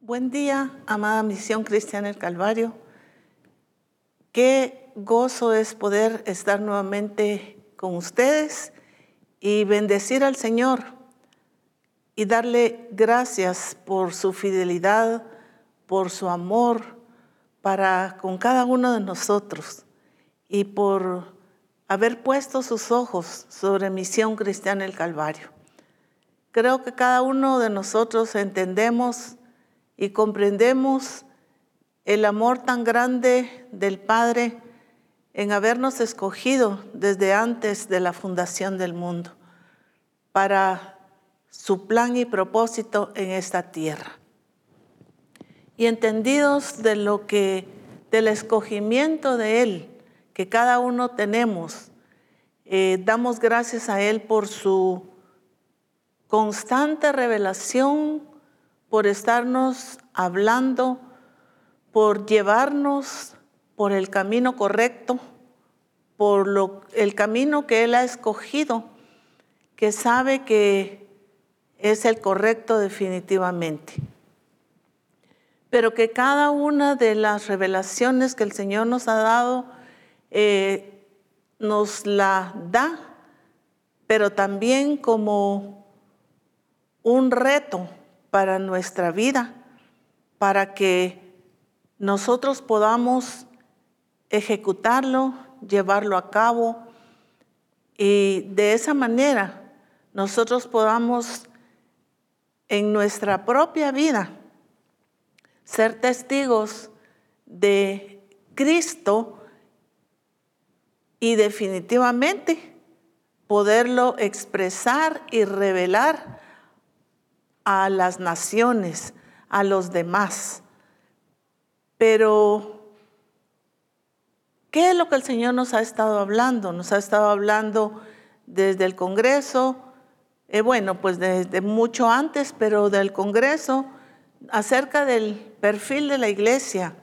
Buen día, amada Misión Cristiana del Calvario. Qué gozo es poder estar nuevamente con ustedes y bendecir al Señor y darle gracias por su fidelidad, por su amor para con cada uno de nosotros y por haber puesto sus ojos sobre Misión Cristiana del Calvario. Creo que cada uno de nosotros entendemos y comprendemos el amor tan grande del Padre en habernos escogido desde antes de la fundación del mundo para su plan y propósito en esta tierra. Y entendidos de lo que del escogimiento de él que cada uno tenemos, eh, damos gracias a él por su constante revelación por estarnos hablando, por llevarnos por el camino correcto, por lo, el camino que Él ha escogido, que sabe que es el correcto definitivamente. Pero que cada una de las revelaciones que el Señor nos ha dado, eh, nos la da, pero también como un reto para nuestra vida, para que nosotros podamos ejecutarlo, llevarlo a cabo y de esa manera nosotros podamos en nuestra propia vida ser testigos de Cristo y definitivamente poderlo expresar y revelar a las naciones, a los demás. Pero, ¿qué es lo que el Señor nos ha estado hablando? Nos ha estado hablando desde el Congreso, eh, bueno, pues desde mucho antes, pero del Congreso, acerca del perfil de la iglesia.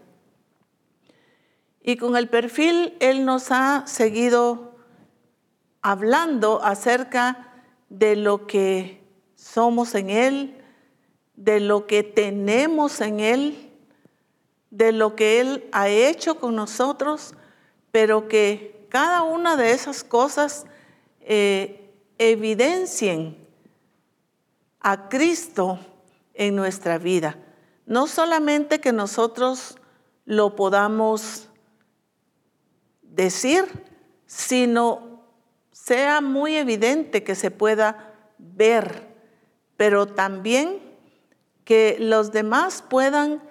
Y con el perfil Él nos ha seguido hablando acerca de lo que somos en Él, de lo que tenemos en Él, de lo que Él ha hecho con nosotros, pero que cada una de esas cosas eh, evidencien a Cristo en nuestra vida. No solamente que nosotros lo podamos decir, sino sea muy evidente que se pueda ver pero también que los demás puedan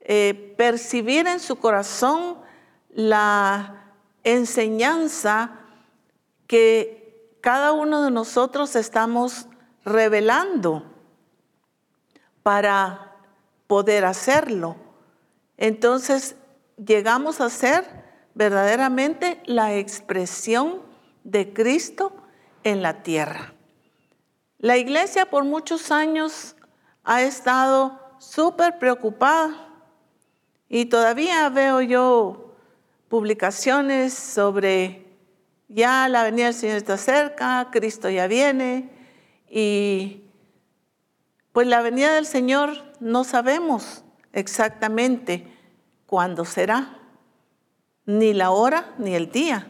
eh, percibir en su corazón la enseñanza que cada uno de nosotros estamos revelando para poder hacerlo. Entonces llegamos a ser verdaderamente la expresión de Cristo en la tierra. La iglesia por muchos años ha estado súper preocupada y todavía veo yo publicaciones sobre ya la venida del Señor está cerca, Cristo ya viene y pues la venida del Señor no sabemos exactamente cuándo será, ni la hora ni el día.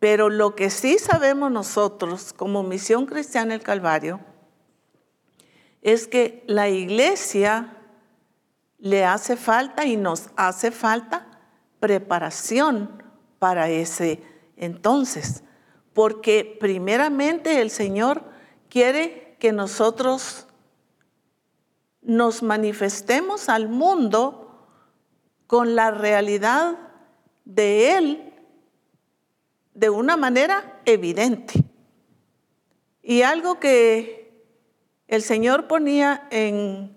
Pero lo que sí sabemos nosotros como Misión Cristiana del Calvario es que la iglesia le hace falta y nos hace falta preparación para ese entonces, porque primeramente el Señor quiere que nosotros nos manifestemos al mundo con la realidad de Él de una manera evidente. Y algo que el Señor ponía en,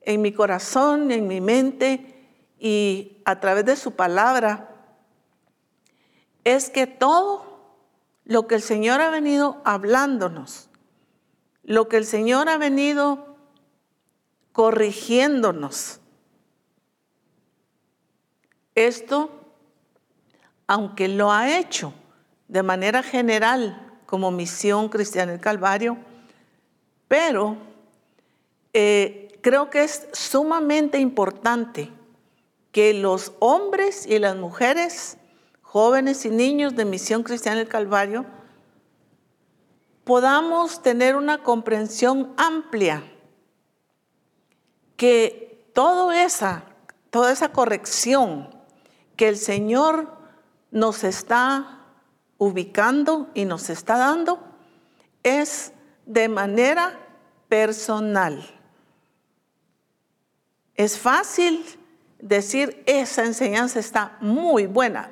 en mi corazón, en mi mente y a través de su palabra, es que todo lo que el Señor ha venido hablándonos, lo que el Señor ha venido corrigiéndonos, esto, aunque lo ha hecho de manera general como misión cristiana del Calvario, pero eh, creo que es sumamente importante que los hombres y las mujeres, jóvenes y niños de Misión Cristiana del Calvario, podamos tener una comprensión amplia que todo esa, toda esa corrección que el Señor nos está ubicando y nos está dando es de manera personal. Es fácil decir, esa enseñanza está muy buena,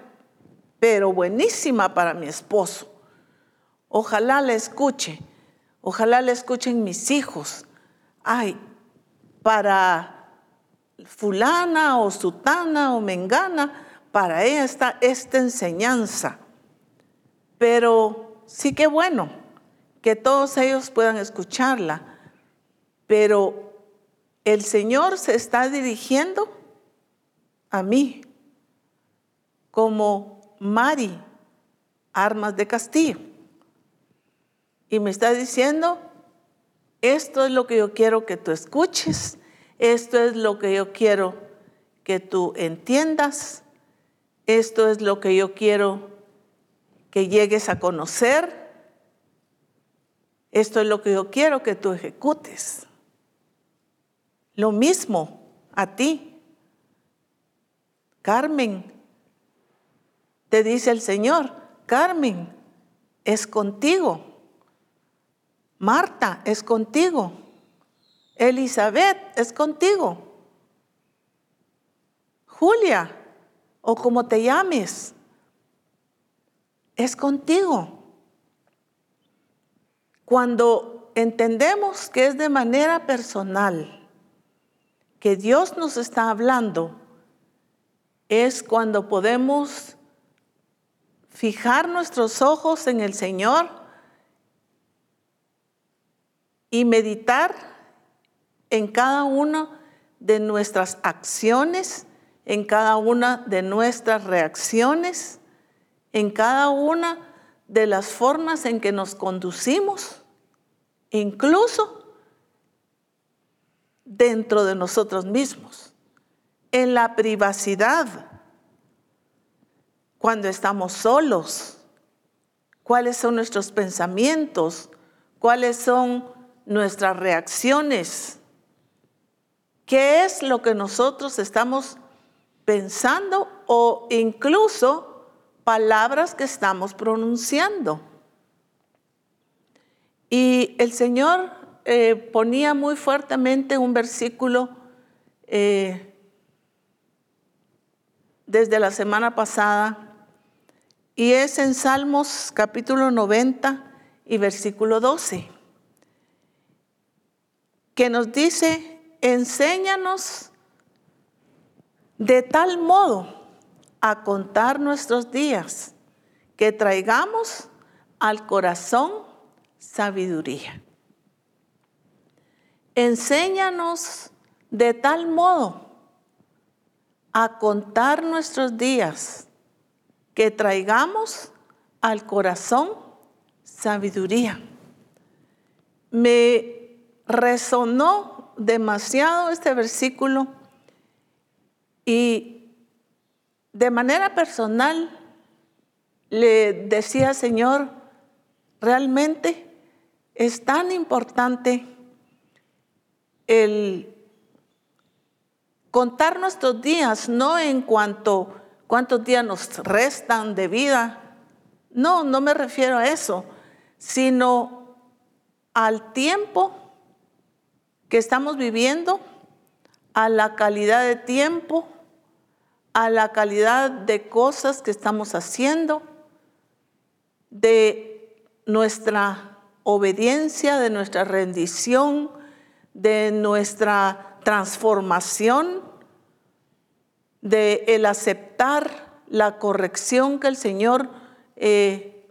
pero buenísima para mi esposo. Ojalá la escuche, ojalá la escuchen mis hijos. Ay, para fulana o sutana o mengana, para ella está esta enseñanza. Pero sí que bueno que todos ellos puedan escucharla, pero el Señor se está dirigiendo a mí como Mari Armas de Castillo. Y me está diciendo, esto es lo que yo quiero que tú escuches, esto es lo que yo quiero que tú entiendas, esto es lo que yo quiero que llegues a conocer, esto es lo que yo quiero que tú ejecutes. Lo mismo a ti. Carmen, te dice el Señor, Carmen, es contigo. Marta, es contigo. Elizabeth, es contigo. Julia, o como te llames, es contigo. Cuando entendemos que es de manera personal, que Dios nos está hablando, es cuando podemos fijar nuestros ojos en el Señor y meditar en cada una de nuestras acciones, en cada una de nuestras reacciones, en cada una de las formas en que nos conducimos, incluso dentro de nosotros mismos en la privacidad, cuando estamos solos, cuáles son nuestros pensamientos, cuáles son nuestras reacciones, qué es lo que nosotros estamos pensando o incluso palabras que estamos pronunciando. Y el Señor eh, ponía muy fuertemente un versículo eh, desde la semana pasada y es en Salmos capítulo 90 y versículo 12, que nos dice, enséñanos de tal modo a contar nuestros días que traigamos al corazón sabiduría. Enséñanos de tal modo a contar nuestros días, que traigamos al corazón sabiduría. Me resonó demasiado este versículo y de manera personal le decía, Señor, realmente es tan importante el Contar nuestros días, no en cuanto cuántos días nos restan de vida, no, no me refiero a eso, sino al tiempo que estamos viviendo, a la calidad de tiempo, a la calidad de cosas que estamos haciendo, de nuestra obediencia, de nuestra rendición, de nuestra transformación, de el aceptar la corrección que el Señor eh,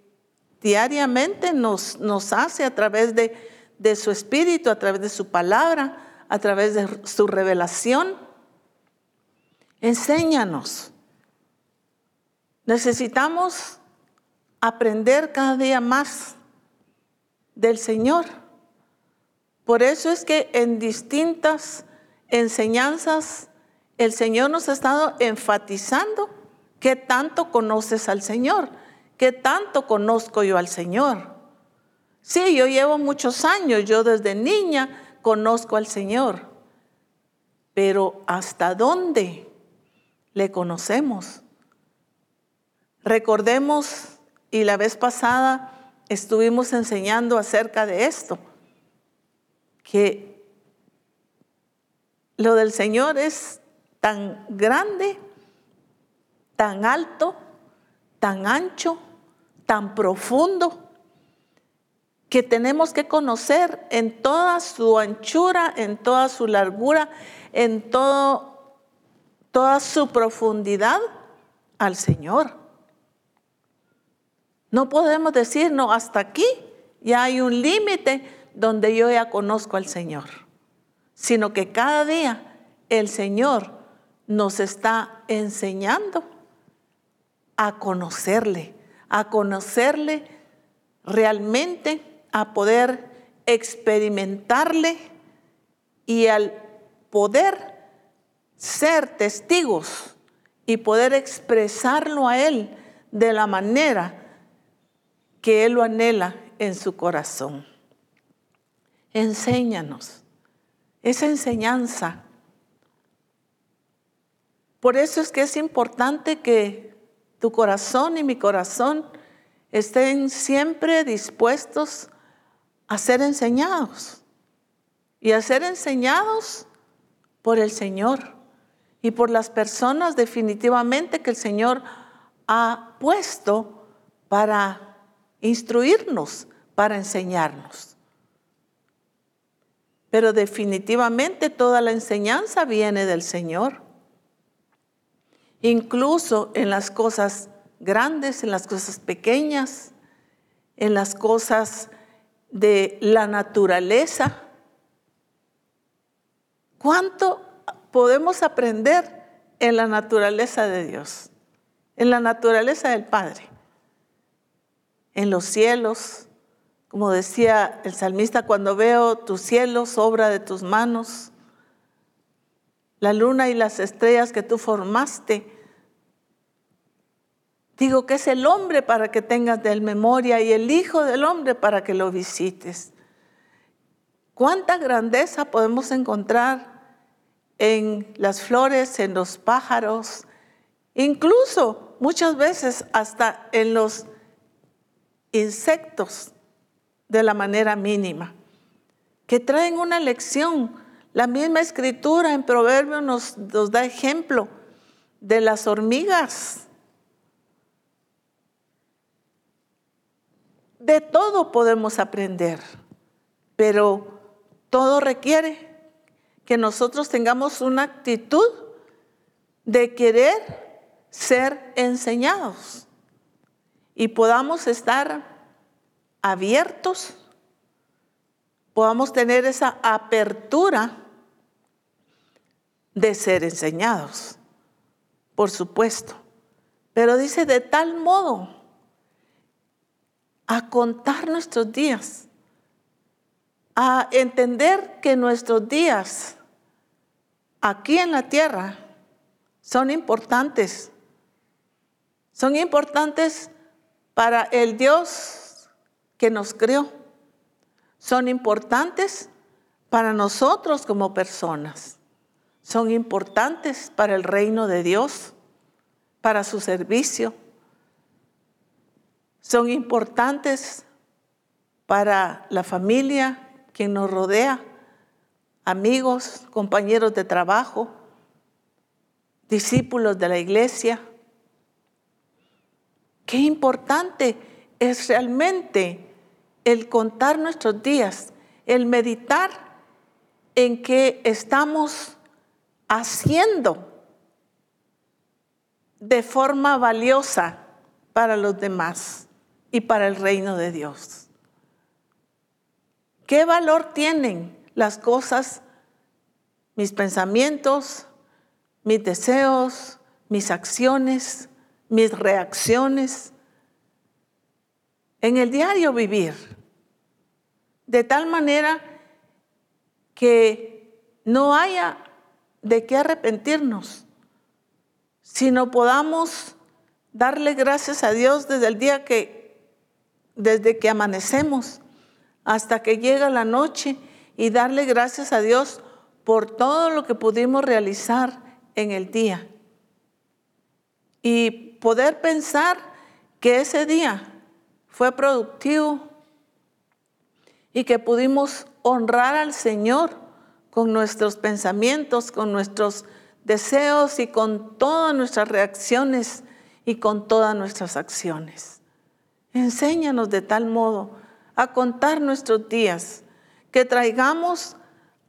diariamente nos, nos, hace a través de, de su espíritu, a través de su palabra, a través de su revelación. Enséñanos. Necesitamos aprender cada día más del Señor Por eso es que en distintas enseñanzas el Señor nos ha estado enfatizando qué tanto conoces al Señor, qué tanto conozco yo al Señor. Sí, yo llevo muchos años, yo desde niña conozco al Señor, pero ¿hasta dónde le conocemos? Recordemos, y la vez pasada estuvimos enseñando acerca de esto, que lo del Señor es tan grande, tan alto, tan ancho, tan profundo, que tenemos que conocer en toda su anchura, en toda su largura, en todo, toda su profundidad al Señor. No podemos decir, no, hasta aquí ya hay un límite donde yo ya conozco al Señor, sino que cada día el Señor nos está enseñando a conocerle, a conocerle realmente, a poder experimentarle y al poder ser testigos y poder expresarlo a Él de la manera que Él lo anhela en su corazón. Enséñanos esa enseñanza por eso es que es importante que tu corazón y mi corazón estén siempre dispuestos a ser enseñados y a ser enseñados por el Señor y por las personas definitivamente que el Señor ha puesto para instruirnos, para enseñarnos. Pero definitivamente toda la enseñanza viene del Señor incluso en las cosas grandes, en las cosas pequeñas, en las cosas de la naturaleza. ¿Cuánto podemos aprender en la naturaleza de Dios? En la naturaleza del Padre. En los cielos, como decía el salmista, cuando veo tus cielos, obra de tus manos, la luna y las estrellas que tú formaste. Digo que es el hombre para que tengas de memoria y el Hijo del Hombre para que lo visites. ¿Cuánta grandeza podemos encontrar en las flores, en los pájaros, incluso muchas veces hasta en los insectos de la manera mínima, que traen una lección la misma escritura en Proverbios nos, nos da ejemplo de las hormigas. De todo podemos aprender, pero todo requiere que nosotros tengamos una actitud de querer ser enseñados y podamos estar abiertos, podamos tener esa apertura de ser enseñados, por supuesto. Pero dice de tal modo a contar nuestros días, a entender que nuestros días aquí en la tierra son importantes. Son importantes para el Dios que nos creó. Son importantes para nosotros como personas son importantes para el reino de Dios, para su servicio. Son importantes para la familia, quien nos rodea, amigos, compañeros de trabajo, discípulos de la iglesia. Qué importante es realmente el contar nuestros días, el meditar en que estamos haciendo de forma valiosa para los demás y para el reino de Dios. ¿Qué valor tienen las cosas, mis pensamientos, mis deseos, mis acciones, mis reacciones en el diario vivir? De tal manera que no haya de qué arrepentirnos, sino podamos darle gracias a Dios desde el día que, desde que amanecemos hasta que llega la noche y darle gracias a Dios por todo lo que pudimos realizar en el día. Y poder pensar que ese día fue productivo y que pudimos honrar al Señor con nuestros pensamientos, con nuestros deseos y con todas nuestras reacciones y con todas nuestras acciones. Enséñanos de tal modo a contar nuestros días, que traigamos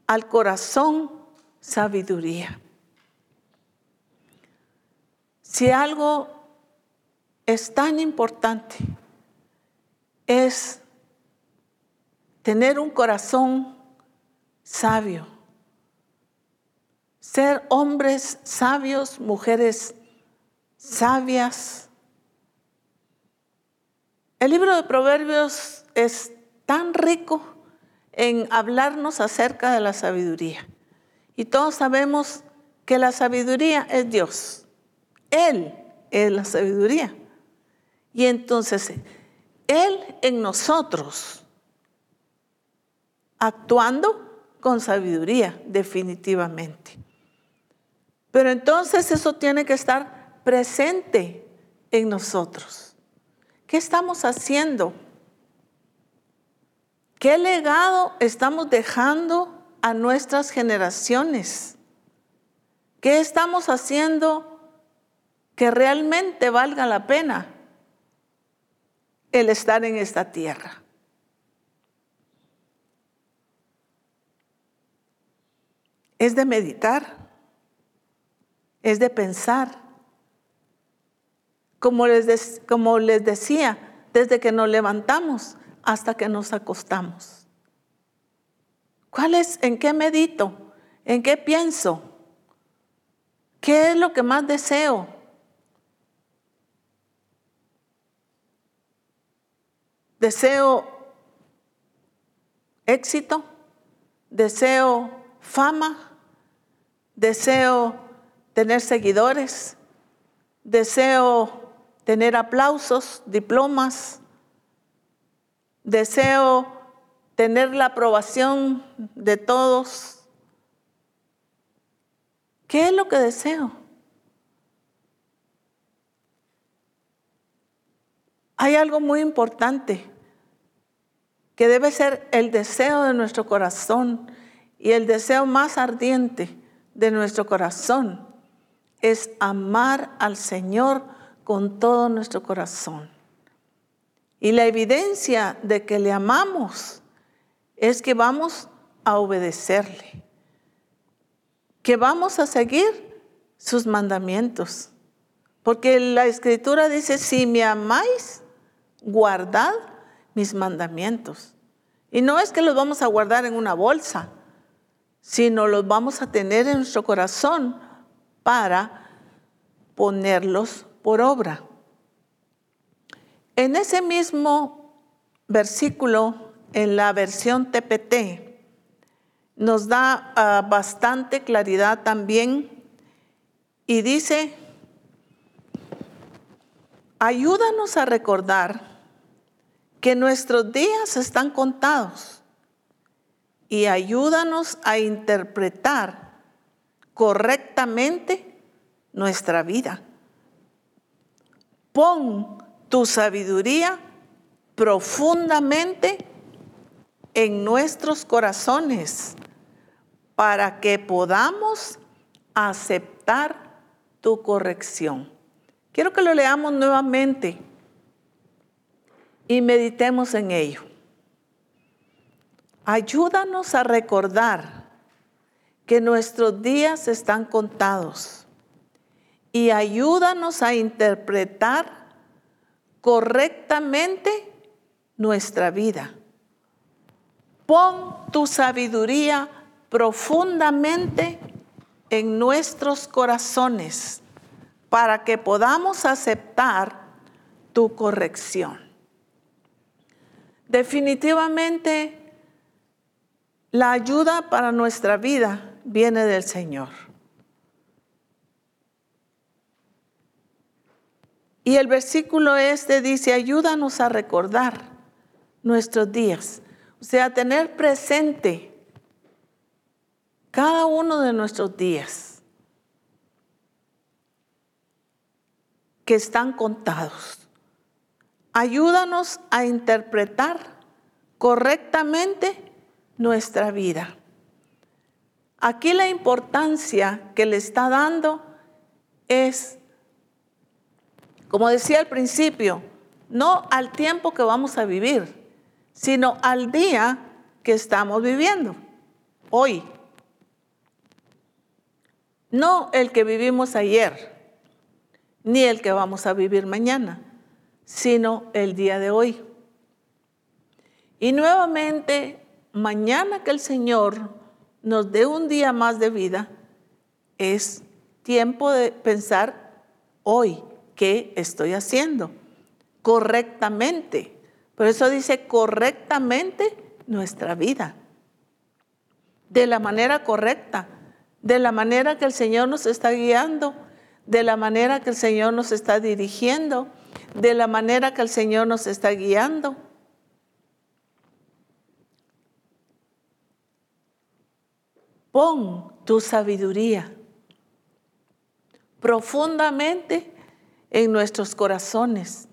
al corazón sabiduría. Si algo es tan importante, es tener un corazón sabio, ser hombres sabios, mujeres sabias. El libro de Proverbios es tan rico en hablarnos acerca de la sabiduría. Y todos sabemos que la sabiduría es Dios. Él es la sabiduría. Y entonces, Él en nosotros, actuando con sabiduría, definitivamente. Pero entonces eso tiene que estar presente en nosotros. ¿Qué estamos haciendo? ¿Qué legado estamos dejando a nuestras generaciones? ¿Qué estamos haciendo que realmente valga la pena el estar en esta tierra? Es de meditar, es de pensar. Como les, como les decía, desde que nos levantamos hasta que nos acostamos. ¿Cuál es? ¿En qué medito? ¿En qué pienso? ¿Qué es lo que más deseo? Deseo éxito, deseo fama, deseo tener seguidores, deseo tener aplausos, diplomas, deseo tener la aprobación de todos. ¿Qué es lo que deseo? Hay algo muy importante que debe ser el deseo de nuestro corazón y el deseo más ardiente de nuestro corazón es amar al Señor con todo nuestro corazón. Y la evidencia de que le amamos es que vamos a obedecerle, que vamos a seguir sus mandamientos. Porque la escritura dice, si me amáis, guardad mis mandamientos. Y no es que los vamos a guardar en una bolsa, sino los vamos a tener en nuestro corazón para ponerlos por obra. En ese mismo versículo, en la versión TPT, nos da ah, bastante claridad también y dice, ayúdanos a recordar que nuestros días están contados y ayúdanos a interpretar correctamente nuestra vida. Pon tu sabiduría profundamente en nuestros corazones para que podamos aceptar tu corrección. Quiero que lo leamos nuevamente y meditemos en ello. Ayúdanos a recordar que nuestros días están contados y ayúdanos a interpretar correctamente nuestra vida. Pon tu sabiduría profundamente en nuestros corazones para que podamos aceptar tu corrección. Definitivamente La ayuda para nuestra vida viene del Señor. Y el versículo este dice, ayúdanos a recordar nuestros días, o sea, tener presente cada uno de nuestros días que están contados. Ayúdanos a interpretar correctamente nuestra vida. Aquí la importancia que le está dando es, como decía al principio, no al tiempo que vamos a vivir, sino al día que estamos viviendo, hoy. No el que vivimos ayer, ni el que vamos a vivir mañana, sino el día de hoy. Y nuevamente, mañana que el Señor nos dé un día más de vida, es tiempo de pensar hoy qué estoy haciendo correctamente. Por eso dice correctamente nuestra vida, de la manera correcta, de la manera que el Señor nos está guiando, de la manera que el Señor nos está dirigiendo, de la manera que el Señor nos está guiando. Pon tu sabiduría profundamente en nuestros corazones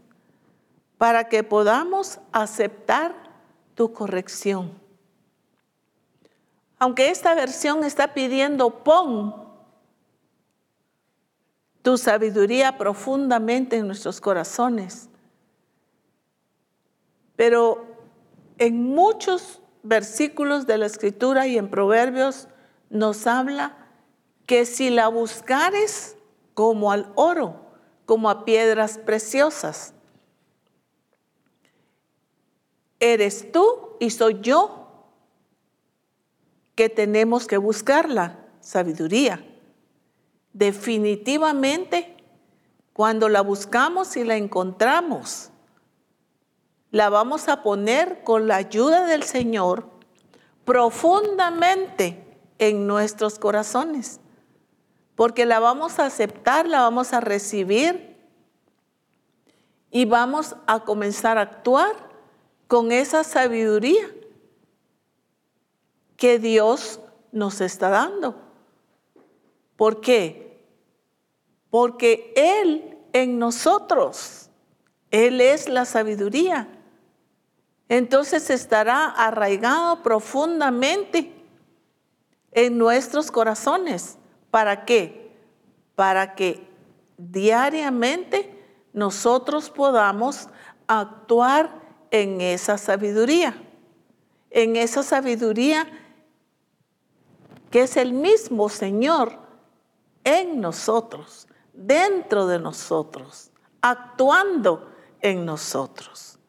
para que podamos aceptar tu corrección. Aunque esta versión está pidiendo pon tu sabiduría profundamente en nuestros corazones, pero en muchos versículos de la escritura y en proverbios nos habla que si la buscares como al oro, como a piedras preciosas, eres tú y soy yo que tenemos que buscar la sabiduría. Definitivamente, cuando la buscamos y la encontramos, la vamos a poner con la ayuda del Señor profundamente en nuestros corazones, porque la vamos a aceptar, la vamos a recibir y vamos a comenzar a actuar con esa sabiduría que Dios nos está dando. ¿Por qué? Porque Él en nosotros, Él es la sabiduría. Entonces estará arraigado profundamente en nuestros corazones. ¿Para qué? Para que diariamente nosotros podamos actuar en esa sabiduría, en esa sabiduría que es el mismo Señor en nosotros, dentro de nosotros, actuando en nosotros.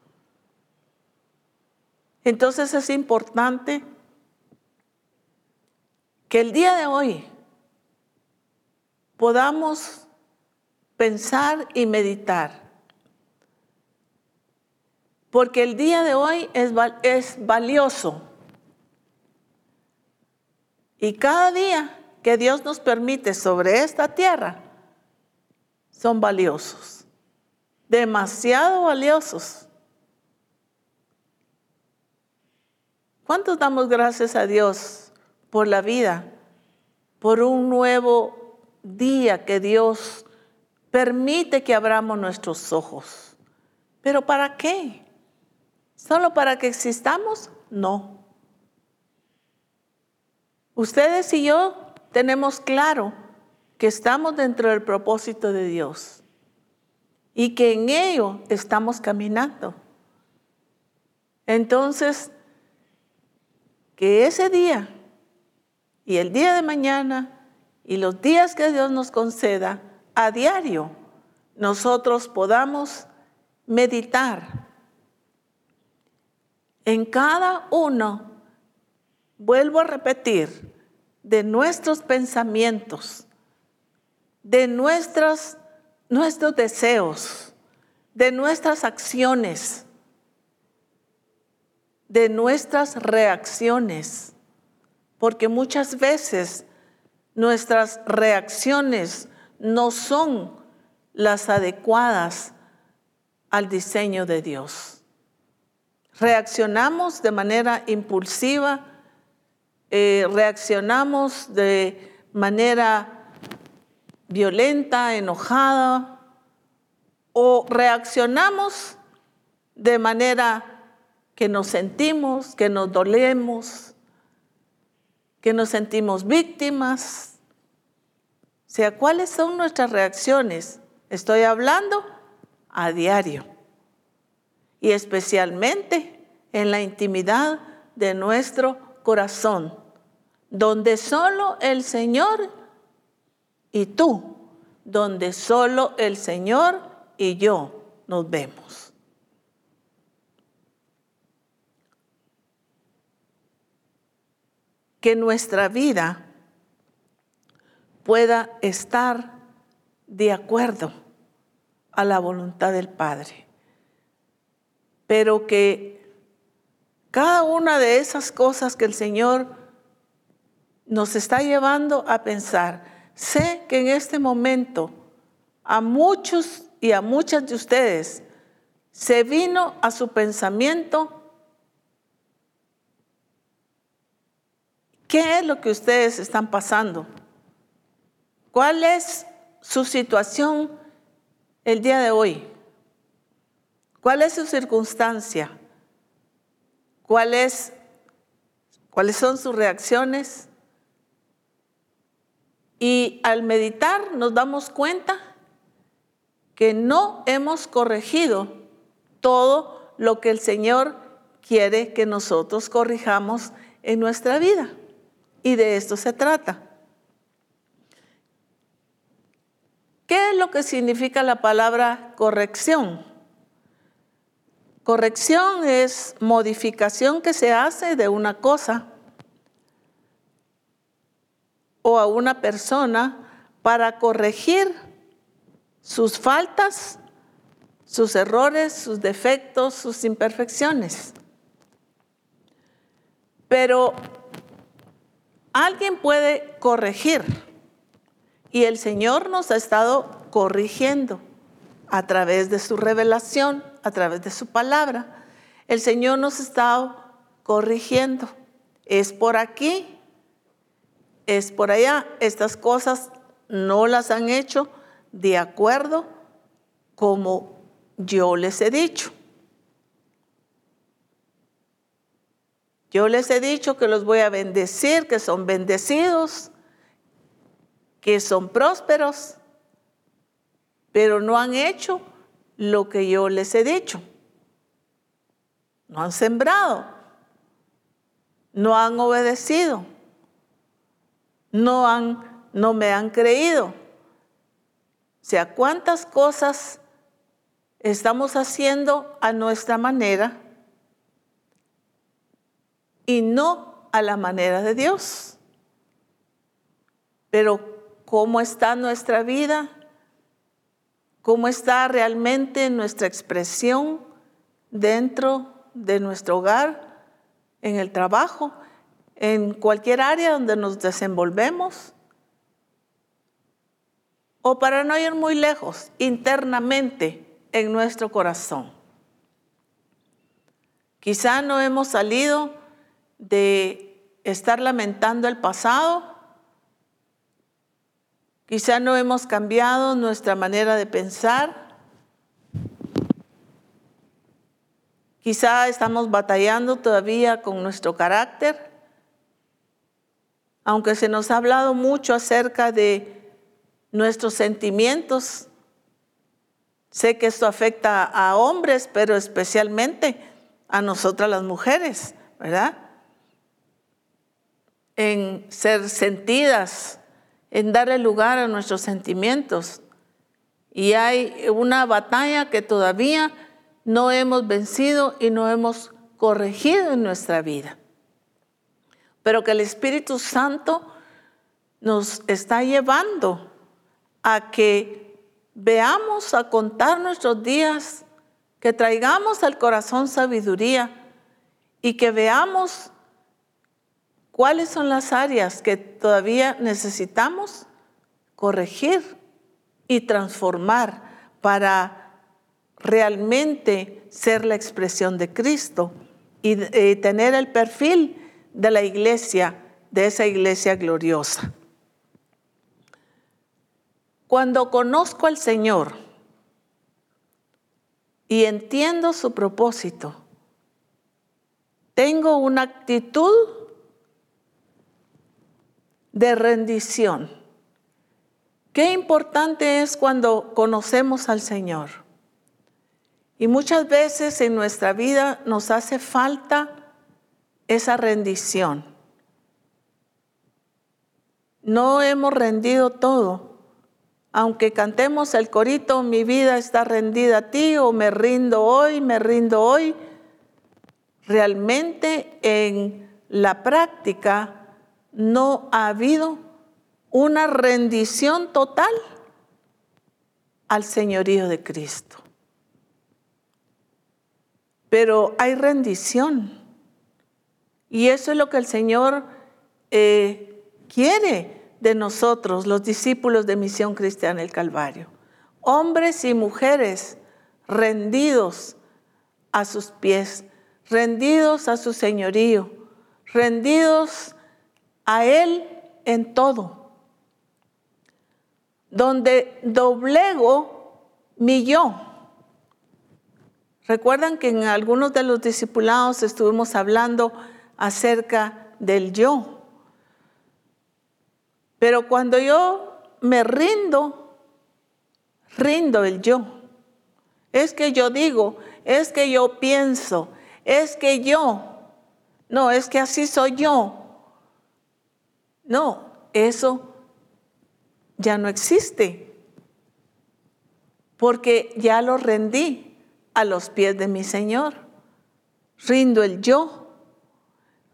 Entonces es importante que el día de hoy podamos pensar y meditar. Porque el día de hoy es, es valioso. Y cada día que Dios nos permite sobre esta tierra son valiosos. Demasiado valiosos. ¿Cuántos damos gracias a Dios por la vida, por un nuevo día que Dios permite que abramos nuestros ojos. ¿Pero para qué? ¿Solo para que existamos? No. Ustedes y yo tenemos claro que estamos dentro del propósito de Dios y que en ello estamos caminando. Entonces, que ese día y el día de mañana y los días que Dios nos conceda a diario, nosotros podamos meditar en cada uno, vuelvo a repetir, de nuestros pensamientos, de nuestros, nuestros deseos, de nuestras acciones, de nuestras reacciones porque muchas veces nuestras reacciones no son las adecuadas al diseño de Dios. Reaccionamos de manera impulsiva, eh, reaccionamos de manera violenta, enojada, o reaccionamos de manera que nos sentimos, que nos dolemos, que nos sentimos víctimas. O sea, ¿cuáles son nuestras reacciones? Estoy hablando a diario y especialmente en la intimidad de nuestro corazón, donde solo el Señor y tú, donde solo el Señor y yo nos vemos. Que nuestra vida pueda estar de acuerdo a la voluntad del Padre. Pero que cada una de esas cosas que el Señor nos está llevando a pensar, sé que en este momento a muchos y a muchas de ustedes se vino a su pensamiento qué es lo que ustedes están pasando, cuál es su situación el día de hoy? ¿Cuál es su circunstancia? ¿Cuál es, ¿Cuáles son sus reacciones? Y al meditar nos damos cuenta que no hemos corregido todo lo que el Señor quiere que nosotros corrijamos en nuestra vida. Y de esto se trata. ¿Qué es lo que significa la palabra corrección? Corrección es modificación que se hace de una cosa o a una persona para corregir sus faltas, sus errores, sus defectos, sus imperfecciones. Pero alguien puede corregir y el Señor nos ha estado corrigiendo a través de su revelación, a través de su palabra. El Señor nos ha estado corrigiendo. Es por aquí, es por allá. Estas cosas no las han hecho de acuerdo como yo les he dicho. Yo les he dicho que los voy a bendecir, que son bendecidos, que son prósperos, pero no han hecho lo que yo les he dicho. No han sembrado, no han obedecido, no, han, no me han creído. O sea, cuántas cosas estamos haciendo a nuestra manera y no a la manera de Dios. Pero cómo está nuestra vida, cómo está realmente nuestra expresión dentro de nuestro hogar, en el trabajo, en cualquier área donde nos desenvolvemos. O para no ir muy lejos, internamente en nuestro corazón. Quizá no hemos salido de estar lamentando el pasado Quizá no hemos cambiado nuestra manera de pensar. Quizá estamos batallando todavía con nuestro carácter. Aunque se nos ha hablado mucho acerca de nuestros sentimientos, sé que esto afecta a hombres, pero especialmente a nosotras las mujeres, ¿verdad? En ser sentidas, en darle lugar a nuestros sentimientos. Y hay una batalla que todavía no hemos vencido y no hemos corregido en nuestra vida. Pero que el Espíritu Santo nos está llevando a que veamos a contar nuestros días, que traigamos al corazón sabiduría y que veamos cuáles son las áreas que todavía necesitamos corregir y transformar para realmente ser la expresión de Cristo y, tener el perfil de la iglesia, de esa iglesia gloriosa. Cuando conozco al Señor y entiendo su propósito, tengo una actitud de rendición. Qué importante es cuando conocemos al Señor. Y muchas veces en nuestra vida nos hace falta esa rendición. No hemos rendido todo. Aunque cantemos el corito, mi vida está rendida a ti o me rindo hoy, me rindo hoy, realmente en la práctica no ha habido una rendición total al señorío de Cristo. Pero hay rendición. Y eso es lo que el Señor eh, quiere de nosotros, los discípulos de Misión Cristiana el Calvario. Hombres y mujeres rendidos a sus pies, rendidos a su señorío, rendidos a Él en todo, donde doblego mi yo. Recuerdan que en algunos de los discipulados estuvimos hablando acerca del yo. Pero cuando yo me rindo, rindo el yo. Es que yo digo, es que yo pienso, es que yo, no, es que así soy yo. No, eso ya no existe, porque ya lo rendí a los pies de mi Señor. Rindo el yo,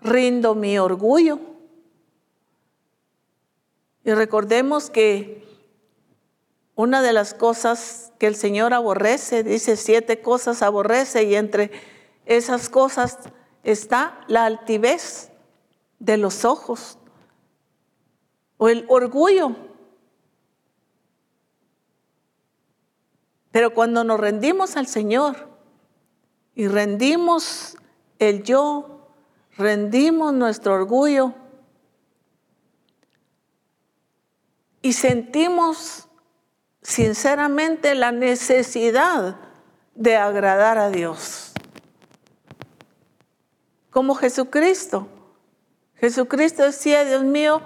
rindo mi orgullo. Y recordemos que una de las cosas que el Señor aborrece, dice siete cosas aborrece y entre esas cosas está la altivez de los ojos o el orgullo. Pero cuando nos rendimos al Señor y rendimos el yo, rendimos nuestro orgullo y sentimos sinceramente la necesidad de agradar a Dios como Jesucristo. Jesucristo decía, Dios mío,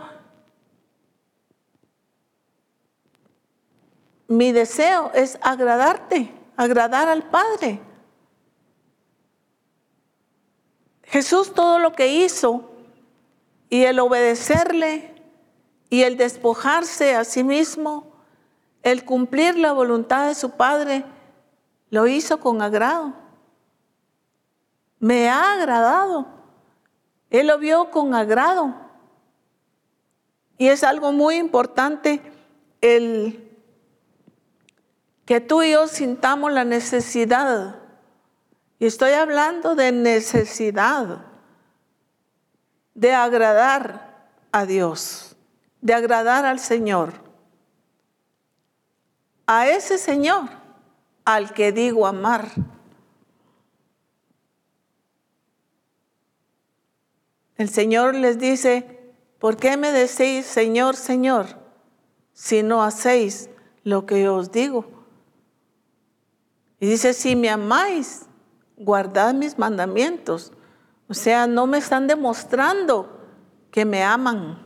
mi deseo es agradarte, agradar al Padre. Jesús todo lo que hizo y el obedecerle y el despojarse a sí mismo, el cumplir la voluntad de su Padre, lo hizo con agrado me ha agradado. Él lo vio con agrado. Y es algo muy importante el que tú y yo sintamos la necesidad. Y estoy hablando de necesidad de agradar a Dios, de agradar al Señor. A ese Señor al que digo amar. El Señor les dice, ¿por qué me decís, Señor, Señor, si no hacéis lo que yo os digo? Y dice, si me amáis, guardad mis mandamientos. O sea, no me están demostrando que me aman.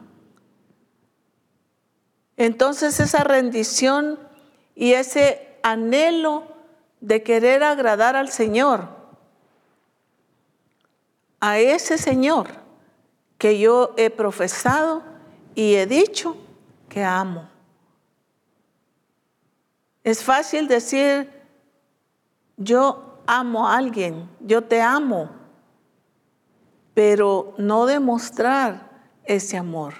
Entonces esa rendición y ese anhelo de querer agradar al Señor, a ese Señor, que yo he profesado y he dicho que amo. Es fácil decir, yo amo a alguien, yo te amo, pero no demostrar ese amor.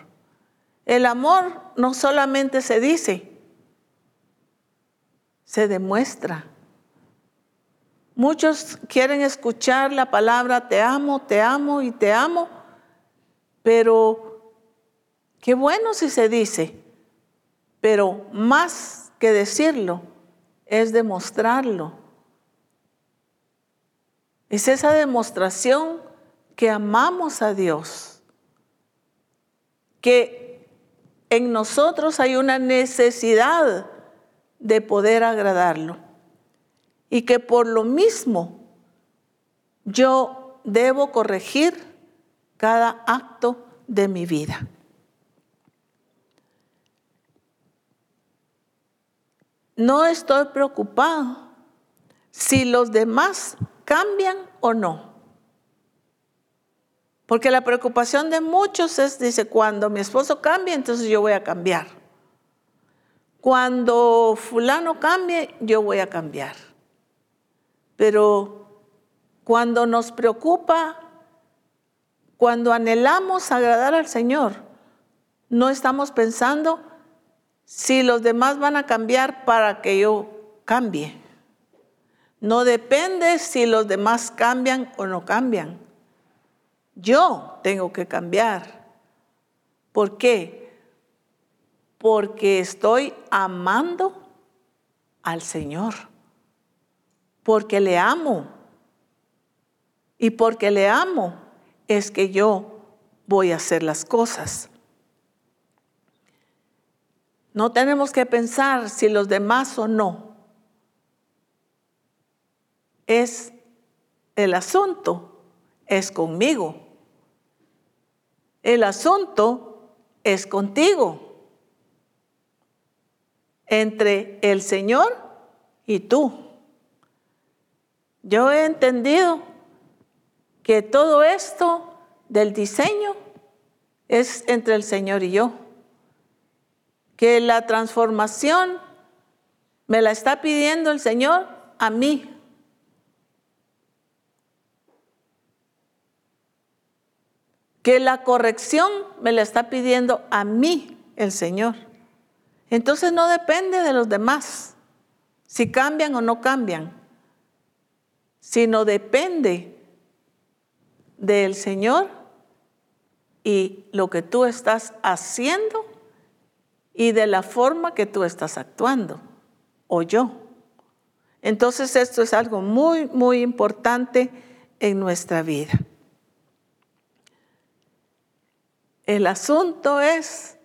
El amor no solamente se dice, se demuestra. Muchos quieren escuchar la palabra te amo, te amo y te amo, Pero qué bueno si se dice, pero más que decirlo es demostrarlo. Es esa demostración que amamos a Dios, que en nosotros hay una necesidad de poder agradarlo y que por lo mismo yo debo corregir cada acto de mi vida. No estoy preocupado si los demás cambian o no. Porque la preocupación de muchos es, dice, cuando mi esposo cambie, entonces yo voy a cambiar. Cuando fulano cambie, yo voy a cambiar. Pero cuando nos preocupa cuando anhelamos agradar al Señor, no estamos pensando si los demás van a cambiar para que yo cambie. No depende si los demás cambian o no cambian. Yo tengo que cambiar. ¿Por qué? Porque estoy amando al Señor. Porque le amo. Y porque le amo, es que yo voy a hacer las cosas. No tenemos que pensar si los demás o no. Es el asunto, es conmigo. El asunto es contigo. Entre el Señor y tú. Yo he entendido que todo esto del diseño es entre el Señor y yo. Que la transformación me la está pidiendo el Señor a mí. Que la corrección me la está pidiendo a mí el Señor. Entonces no depende de los demás, si cambian o no cambian, sino depende del Señor y lo que tú estás haciendo y de la forma que tú estás actuando, o yo. Entonces esto es algo muy, muy importante en nuestra vida. El asunto es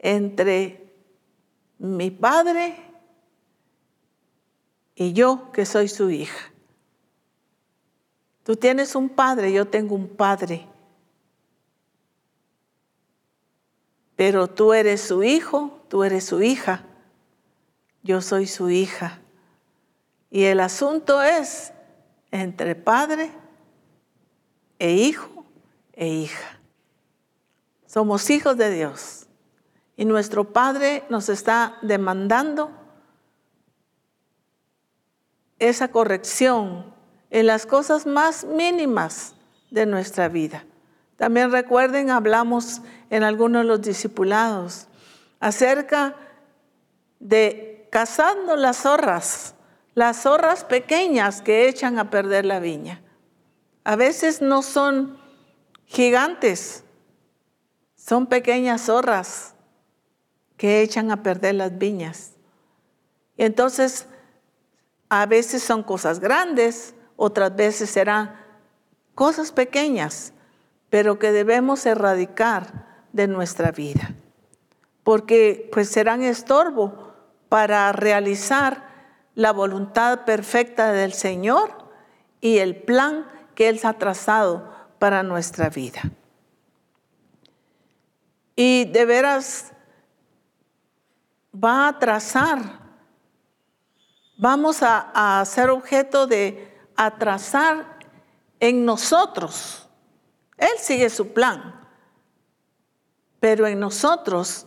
entre mi padre y yo que soy su hija. Tú tienes un padre, yo tengo un padre. Pero tú eres su hijo, tú eres su hija, yo soy su hija. Y el asunto es entre padre e hijo e hija. Somos hijos de Dios. Y nuestro Padre nos está demandando esa corrección en las cosas más mínimas de nuestra vida. También recuerden, hablamos en algunos de los discipulados acerca de cazando las zorras, las zorras pequeñas que echan a perder la viña. A veces no son gigantes, son pequeñas zorras que echan a perder las viñas. Y entonces, a veces son cosas grandes, otras veces serán cosas pequeñas, pero que debemos erradicar de nuestra vida, porque pues serán estorbo para realizar la voluntad perfecta del Señor y el plan que Él ha trazado para nuestra vida. Y de veras va a trazar, vamos a, a ser objeto de a trazar en nosotros. Él sigue su plan, pero en nosotros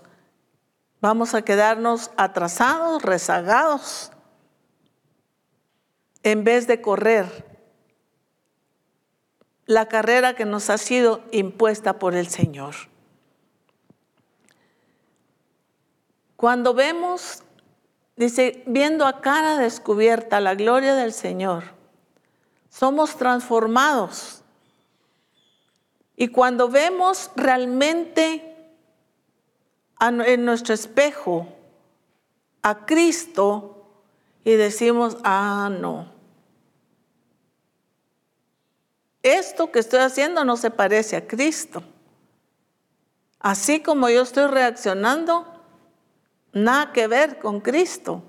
vamos a quedarnos atrasados, rezagados, en vez de correr la carrera que nos ha sido impuesta por el Señor. Cuando vemos, dice, viendo a cara descubierta la gloria del Señor, somos transformados Y cuando vemos realmente en nuestro espejo a Cristo y decimos, ah, no, esto que estoy haciendo no se parece a Cristo. Así como yo estoy reaccionando, nada que ver con Cristo,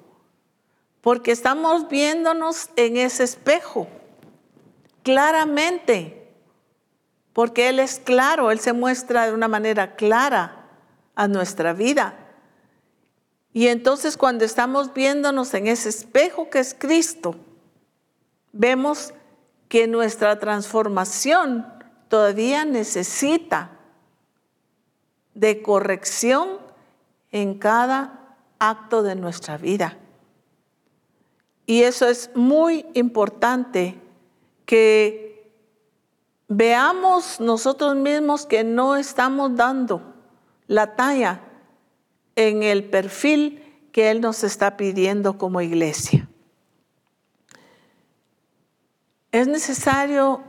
porque estamos viéndonos en ese espejo claramente, porque Él es claro, Él se muestra de una manera clara a nuestra vida. Y entonces cuando estamos viéndonos en ese espejo que es Cristo, vemos que nuestra transformación todavía necesita de corrección en cada acto de nuestra vida. Y eso es muy importante que veamos nosotros mismos que no estamos dando la talla en el perfil que Él nos está pidiendo como iglesia. Es necesario,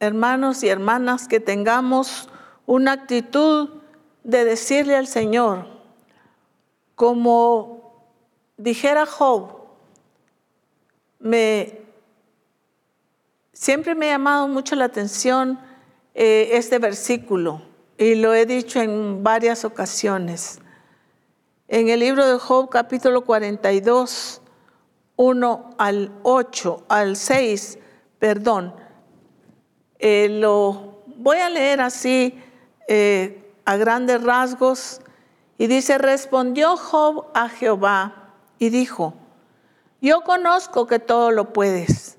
hermanos y hermanas, que tengamos una actitud de decirle al Señor, como dijera Job, me, siempre me ha llamado mucho la atención eh, este versículo y lo he dicho en varias ocasiones. En el libro de Job capítulo 42, 1 al 8, al 6, perdón. Eh, lo voy a leer así eh, a grandes rasgos y dice, respondió Job a Jehová y dijo, yo conozco que todo lo puedes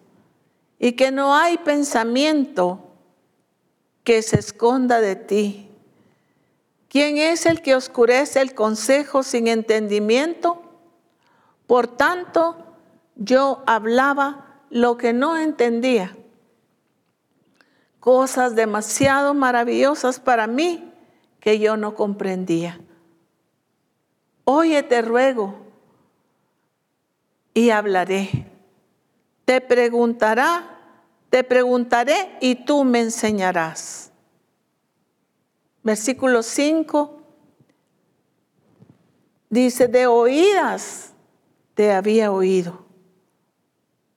y que no hay pensamiento que se esconda de ti. ¿Quién es el que oscurece el consejo sin entendimiento? Por tanto, yo hablaba lo que no entendía. Cosas demasiado maravillosas para mí que yo no comprendía. Oye, te ruego y hablaré. Te preguntará, te preguntaré y tú me enseñarás. Versículo 5 dice, de oídas te había oído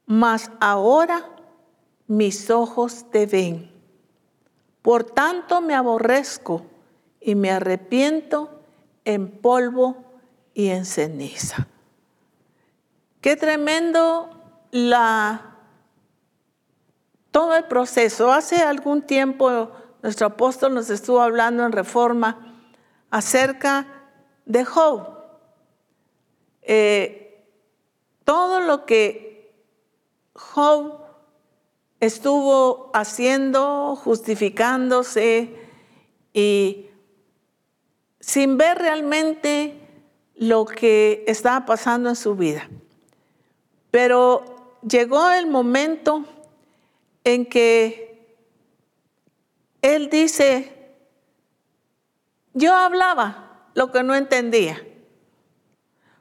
mas ahora mis ojos te ven. Por tanto me aborrezco y me arrepiento en polvo y en ceniza. Qué tremendo la todo el proceso. Hace algún tiempo nuestro apóstol nos estuvo hablando en reforma acerca de Job. Eh, todo lo que Job estuvo haciendo, justificándose y sin ver realmente lo que estaba pasando en su vida. Pero llegó el momento en que él dice, yo hablaba lo que no entendía,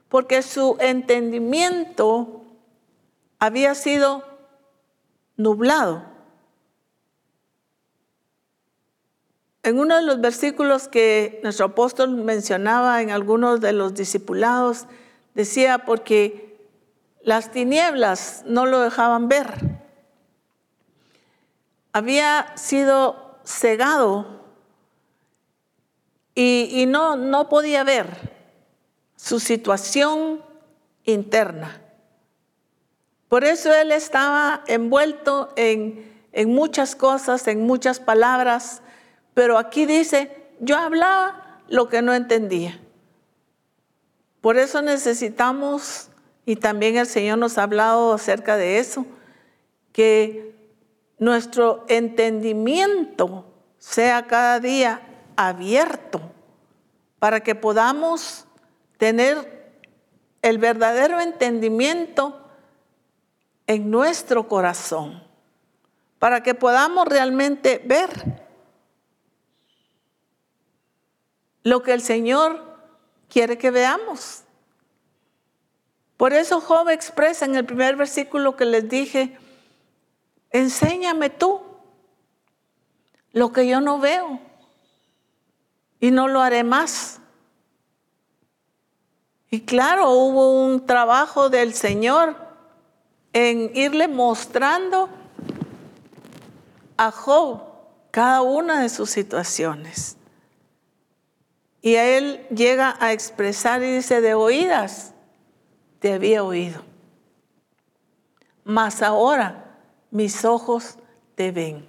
porque su entendimiento había sido nublado. En uno de los versículos que nuestro apóstol mencionaba en algunos de los discipulados, decía, porque las tinieblas no lo dejaban ver. Había sido cegado y, no, no podía ver su situación interna. Por eso él estaba envuelto en, muchas cosas, en muchas palabras, pero aquí dice, yo hablaba lo que no entendía. Por eso necesitamos, y también el Señor nos ha hablado acerca de eso, que nuestro entendimiento sea cada día abierto para que podamos tener el verdadero entendimiento en nuestro corazón para que podamos realmente ver lo que el Señor quiere que veamos. Por eso Job expresa en el primer versículo que les dije, enséñame tú. lo que yo no veo y no lo haré más. Y claro, hubo un trabajo del Señor en irle mostrando a Job cada una de sus situaciones. Y a él llega a expresar y dice, de oídas te había oído, mas ahora mis ojos te ven.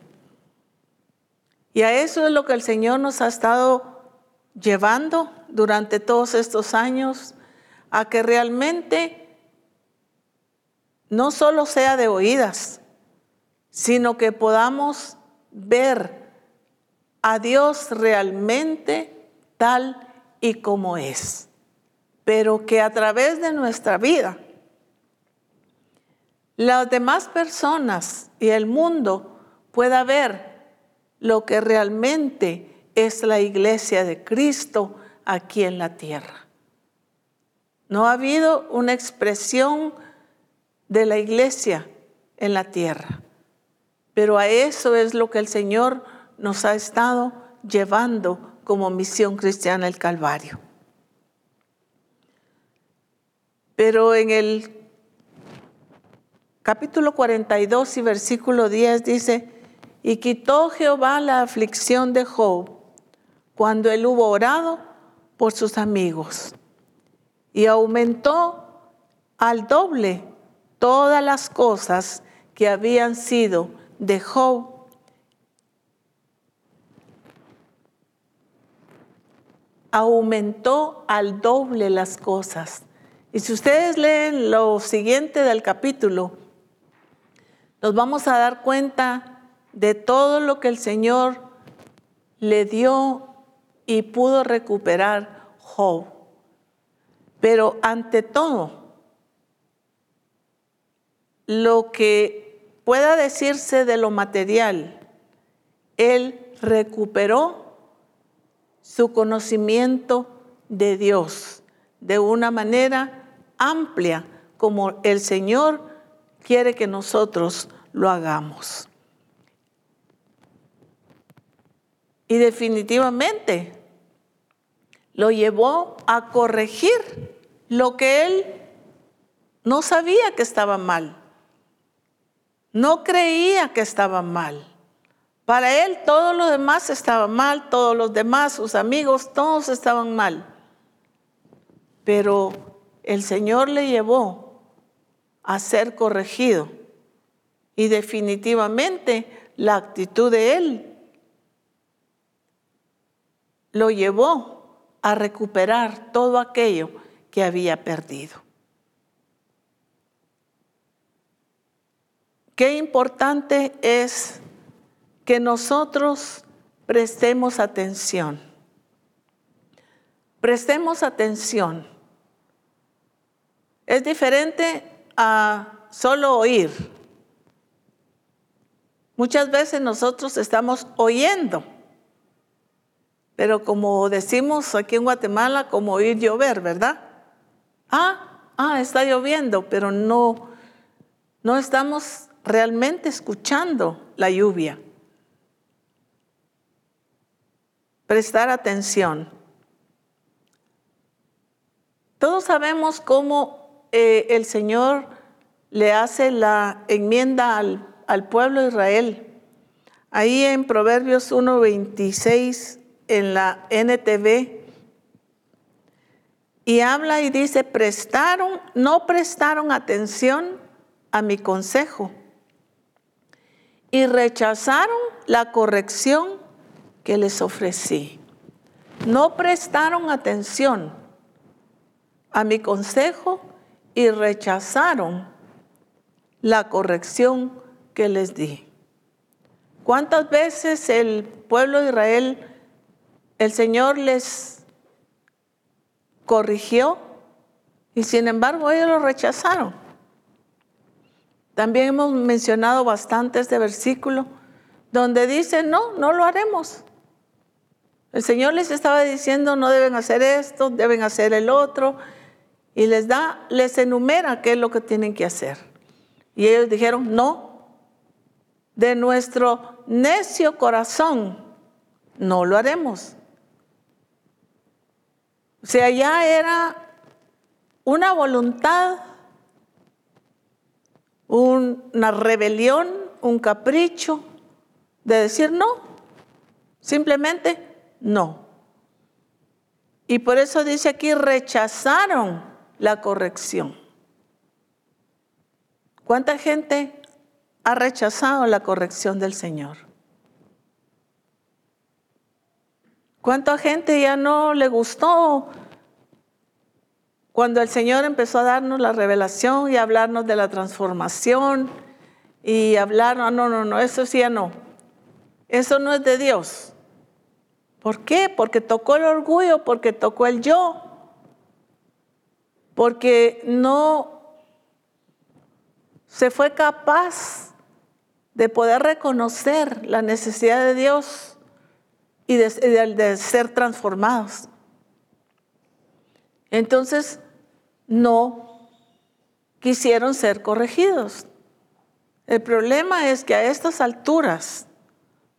Y a eso es lo que el Señor nos ha estado llevando durante todos estos años, a que realmente no solo sea de oídas, sino que podamos ver a Dios realmente tal y como es, pero que a través de nuestra vida las demás personas y el mundo pueda ver lo que realmente es la iglesia de Cristo aquí en la tierra. No ha habido una expresión de la iglesia en la tierra. Pero a eso es lo que el Señor nos ha estado llevando como misión cristiana el Calvario. Pero en el capítulo 42 y versículo 10 dice, y quitó Jehová la aflicción de Job cuando él hubo orado por sus amigos y aumentó al doble todas las cosas que habían sido de Job aumentó al doble las cosas. Y si ustedes leen lo siguiente del capítulo, nos vamos a dar cuenta de todo lo que el Señor le dio y pudo recuperar Job. Pero ante todo, lo que pueda decirse de lo material, él recuperó su conocimiento de Dios de una manera amplia como el Señor quiere que nosotros lo hagamos. Y definitivamente lo llevó a corregir lo que él no sabía que estaba mal. No creía que estaba mal. Para él todo lo demás estaba mal, todos los demás, sus amigos, todos estaban mal. Pero el Señor le llevó a ser corregido y definitivamente la actitud de él lo llevó a recuperar todo aquello que había perdido. Qué importante es que nosotros prestemos atención. Prestemos atención. Es diferente a solo oír. Muchas veces nosotros estamos oyendo, pero como decimos aquí en Guatemala, como oír llover, ¿verdad? Ah, ah, está lloviendo, pero no, no estamos realmente escuchando la lluvia. Prestar atención. Todos sabemos cómo eh, el Señor le hace la enmienda al, al pueblo de Israel. Ahí en Proverbios 1.26 en la NTV. Y habla y dice, prestaron, no prestaron atención a mi consejo y rechazaron la corrección que les ofrecí. No prestaron atención a mi consejo y rechazaron la corrección que les di. ¿Cuántas veces el pueblo de Israel, el Señor les corrigió y sin embargo ellos lo rechazaron? También hemos mencionado bastante este versículo donde dice, no, no lo haremos. El Señor les estaba diciendo, no deben hacer esto, deben hacer el otro, y les da, les enumera qué es lo que tienen que hacer. Y ellos dijeron, no, de nuestro necio corazón, no lo haremos. O sea, ya era una voluntad, una rebelión, un capricho de decir no, simplemente no. Y por eso dice aquí, rechazaron la corrección. ¿Cuánta gente ha rechazado la corrección del Señor. ¿Cuánta gente ya no le gustó cuando el Señor empezó a darnos la revelación y a hablarnos de la transformación y hablar, no, no, no, eso sí ya no. Eso no es de Dios. ¿Por qué? Porque tocó el orgullo, porque tocó el yo, porque no se fue capaz de poder reconocer la necesidad de Dios y de, ser transformados. Entonces, no quisieron ser corregidos. El problema es que a estas alturas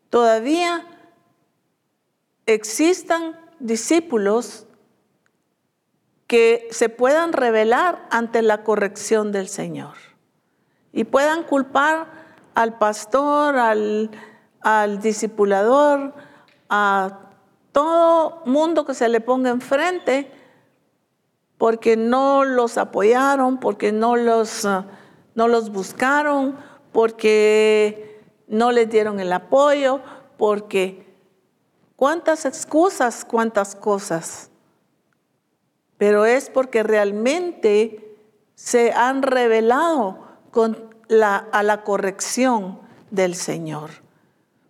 todavía existan discípulos que se puedan revelar ante la corrección del Señor y puedan culpar al pastor, al, al discipulador, a todo mundo que se le ponga enfrente, porque no los apoyaron, porque no los, ah, no los buscaron, porque no les dieron el apoyo, porque cuántas excusas, cuántas cosas. Pero es porque realmente se han revelado a la corrección del Señor.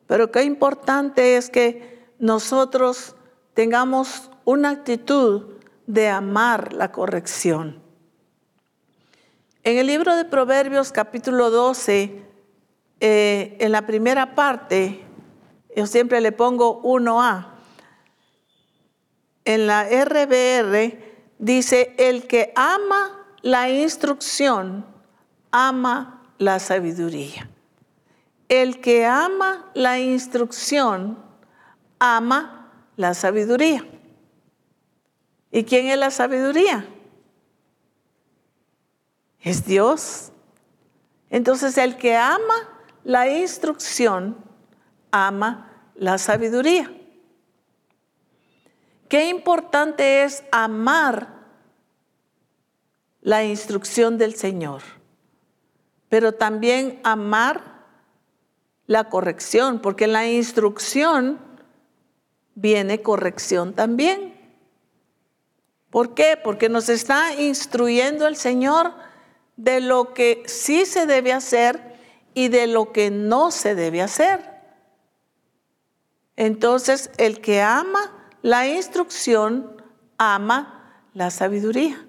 Pero qué importante es que nosotros tengamos una actitud de amar la corrección. En el libro de Proverbios capítulo 12, eh, en la primera parte, yo siempre le pongo 1a, en la RBR dice, el que ama la instrucción, ama la sabiduría. El que ama la instrucción, ama la sabiduría. ¿Y quién es la sabiduría? Es Dios. Entonces el que ama la instrucción, ama la sabiduría. Qué importante es amar la instrucción del Señor pero también amar la corrección, porque en la instrucción viene corrección también. ¿Por qué? Porque nos está instruyendo el Señor de lo que sí se debe hacer y de lo que no se debe hacer. Entonces, el que ama la instrucción, ama la sabiduría.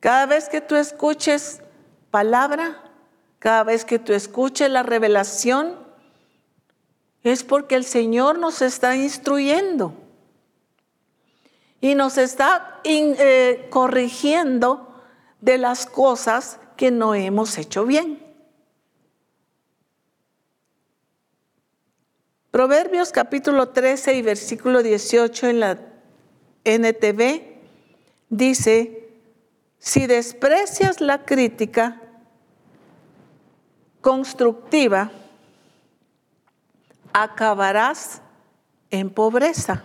Cada vez que tú escuches palabra, cada vez que tú escuches la revelación, es porque el Señor nos está instruyendo y nos está eh, corrigiendo de las cosas que no hemos hecho bien. Proverbios capítulo 13 y versículo 18 en la NTV dice, si desprecias la crítica, constructiva, acabarás en pobreza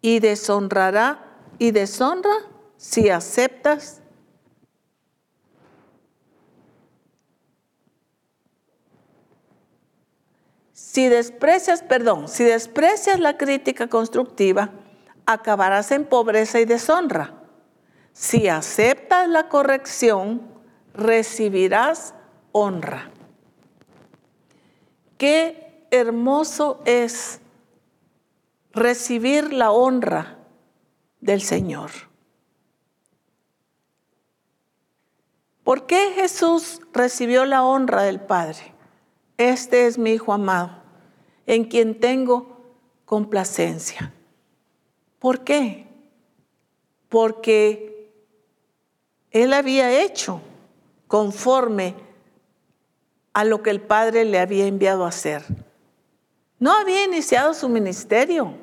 y deshonrará y deshonra si aceptas Si desprecias, perdón, si desprecias la crítica constructiva, acabarás en pobreza y deshonra. Si aceptas la corrección, recibirás honra. Qué hermoso es recibir la honra del Señor. ¿Por qué Jesús recibió la honra del Padre? Este es mi Hijo amado, en quien tengo complacencia. ¿Por qué? Porque Él había hecho conforme a lo que el Padre le había enviado a hacer. No había iniciado su ministerio.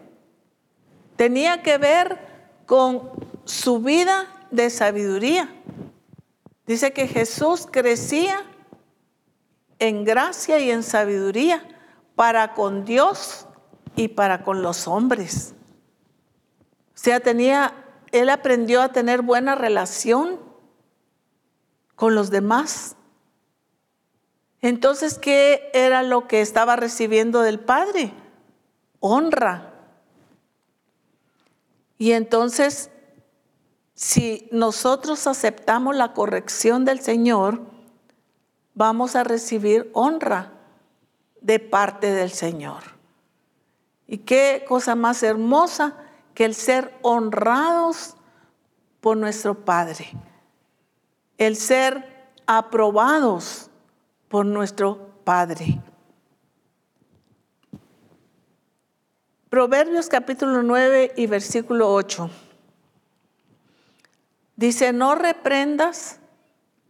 Tenía que ver con su vida de sabiduría. Dice que Jesús crecía en gracia y en sabiduría para con Dios y para con los hombres. O sea, tenía, él aprendió a tener buena relación con los demás. Entonces, ¿qué era lo que estaba recibiendo del Padre? Honra. Y entonces, si nosotros aceptamos la corrección del Señor, vamos a recibir honra de parte del Señor. Y qué cosa más hermosa que el ser honrados por nuestro Padre, el ser aprobados por nuestro Padre. Proverbios capítulo 9 y versículo 8. Dice, no reprendas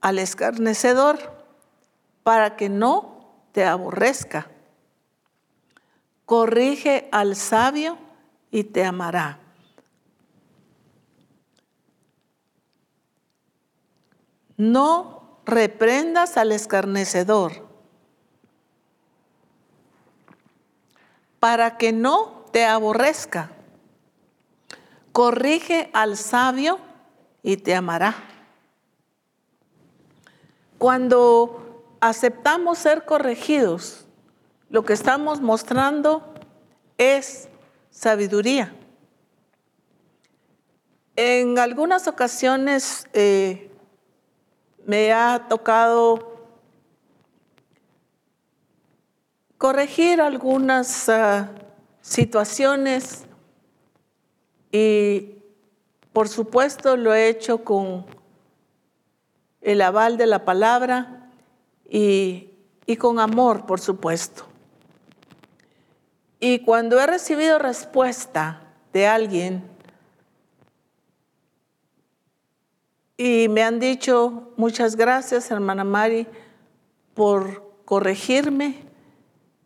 al escarnecedor para que no te aborrezca. Corrige al sabio y te amará. No reprendas al escarnecedor, para que no te aborrezca. Corrige al sabio y te amará. Cuando aceptamos ser corregidos, lo que estamos mostrando es sabiduría. En algunas ocasiones eh, me ha tocado corregir algunas ah, situaciones y por supuesto lo he hecho con el aval de la palabra y, con amor, por supuesto. Y cuando he recibido respuesta de alguien, Y me han dicho, muchas gracias, hermana Mari, por corregirme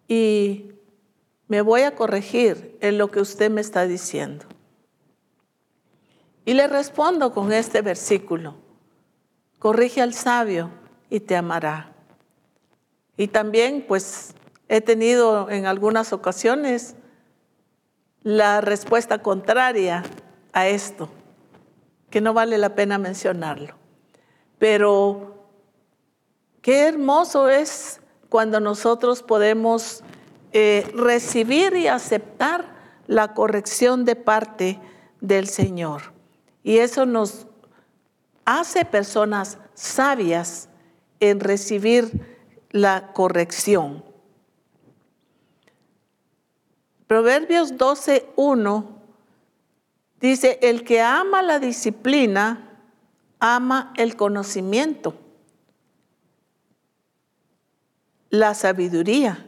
y me voy a corregir en lo que usted me está diciendo. Y le respondo con este versículo, corrige al sabio y te amará. Y también pues he tenido en algunas ocasiones la respuesta contraria a esto que no vale la pena mencionarlo. Pero qué hermoso es cuando nosotros podemos eh, recibir y aceptar la corrección de parte del Señor. Y eso nos hace personas sabias en recibir la corrección. Proverbios 12.1 Dice, el que ama la disciplina, ama el conocimiento, la sabiduría.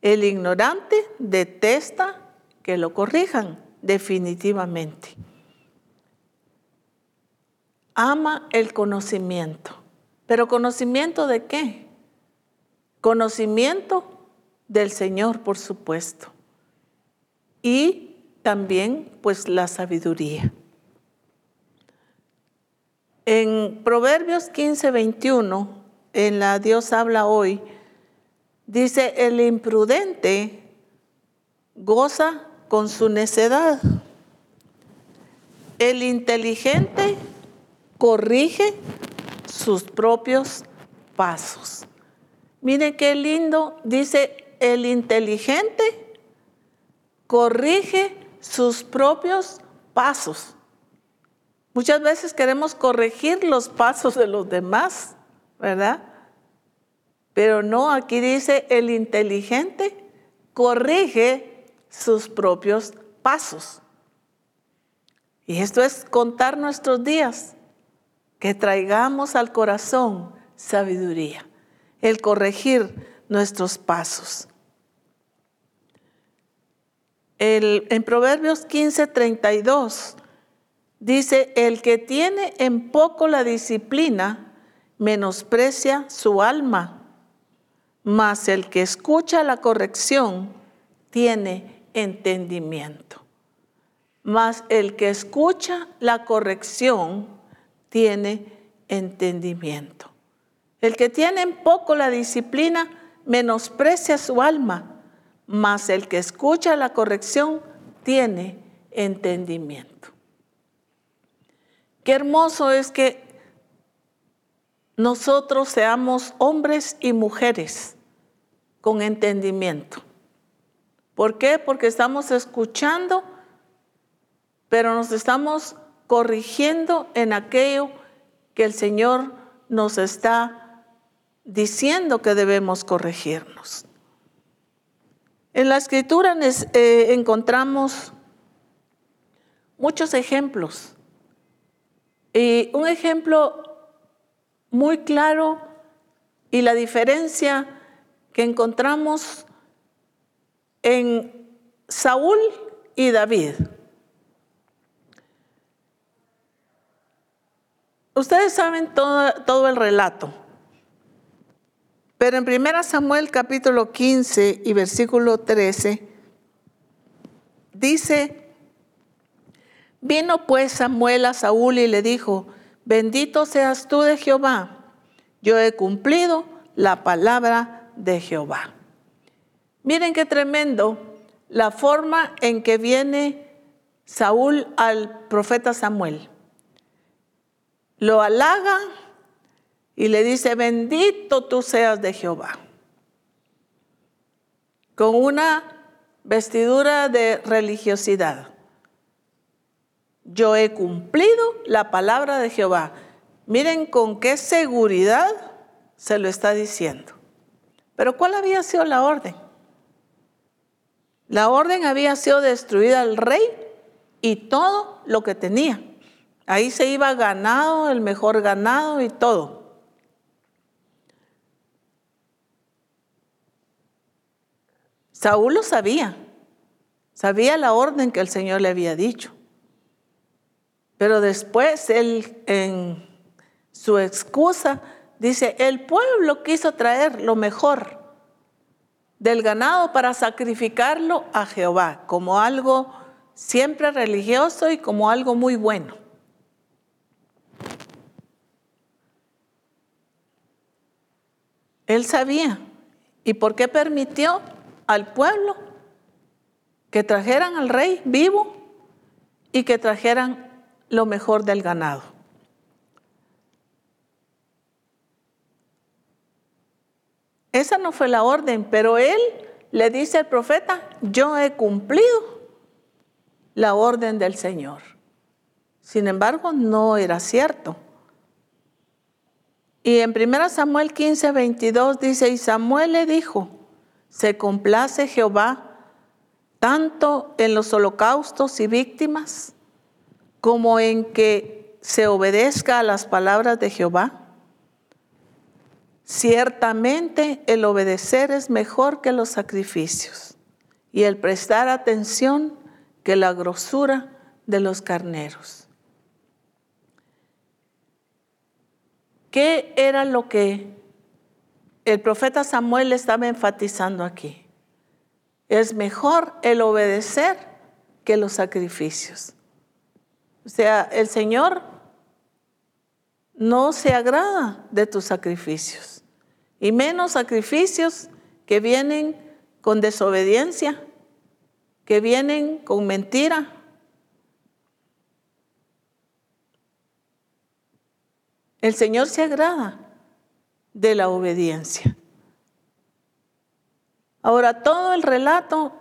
El ignorante detesta que lo corrijan, definitivamente. Ama el conocimiento. ¿Pero conocimiento de qué? Conocimiento del Señor, por supuesto. Y también pues la sabiduría. En Proverbios 15, 21, en la Dios habla hoy, dice, el imprudente goza con su necedad. El inteligente corrige sus propios pasos. Miren qué lindo, dice, el inteligente corrige sus propios pasos. Muchas veces queremos corregir los pasos de los demás, ¿verdad? Pero no, aquí dice el inteligente corrige sus propios pasos. Y esto es contar nuestros días, que traigamos al corazón sabiduría, el corregir nuestros pasos en Proverbios 15, 32 dice, el que tiene en poco la disciplina, menosprecia su alma, mas el que escucha la corrección tiene entendimiento. Mas el que escucha la corrección tiene entendimiento. El que tiene en poco la disciplina menosprecia su alma, mas el que escucha la corrección tiene entendimiento. Qué hermoso es que nosotros seamos hombres y mujeres con entendimiento. ¿Por qué? Porque estamos escuchando, pero nos estamos corrigiendo en aquello que el Señor nos está diciendo que debemos corregirnos. En la escritura eh, encontramos muchos ejemplos. Y un ejemplo muy claro y la diferencia que encontramos en Saúl y David. Ustedes saben todo, todo, el relato, pero en 1 Samuel capítulo 15 y versículo 13 dice, vino pues Samuel a Saúl y le dijo, Bendito seas tú de Jehová. Yo he cumplido la palabra de Jehová. Miren qué tremendo la forma en que viene Saúl al profeta Samuel. Lo halaga y le dice, bendito tú seas de Jehová. Con una vestidura de religiosidad yo he cumplido la palabra de Jehová. Miren con qué seguridad se lo está diciendo. Pero ¿cuál había sido la orden? La orden había sido destruida al rey y todo lo que tenía. Ahí se iba ganado, el mejor ganado y todo. Saúl lo sabía, sabía la orden que el Señor le había dicho. Pero después él en su excusa dice, el pueblo quiso traer lo mejor del ganado para sacrificarlo a Jehová como algo siempre religioso y como algo muy bueno. Él sabía. ¿Y por qué permitió al pueblo que trajeran al rey vivo y que trajeran lo mejor del ganado. Esa no fue la orden, pero él le dice al profeta, yo he cumplido la orden del Señor. Sin embargo, no era cierto. Y en 1 Samuel 15, 22 dice, y Samuel le dijo, se complace Jehová tanto en los holocaustos y víctimas como en que se obedezca a las palabras de Jehová? Ciertamente el obedecer es mejor que los sacrificios y el prestar atención que la grosura de los carneros. ¿Qué era lo que el profeta Samuel estaba enfatizando aquí? Es mejor el obedecer que los sacrificios. O sea, el Señor no se agrada de tus sacrificios, y menos sacrificios que vienen con desobediencia, que vienen con mentira. El Señor se agrada de la obediencia. Ahora, todo el relato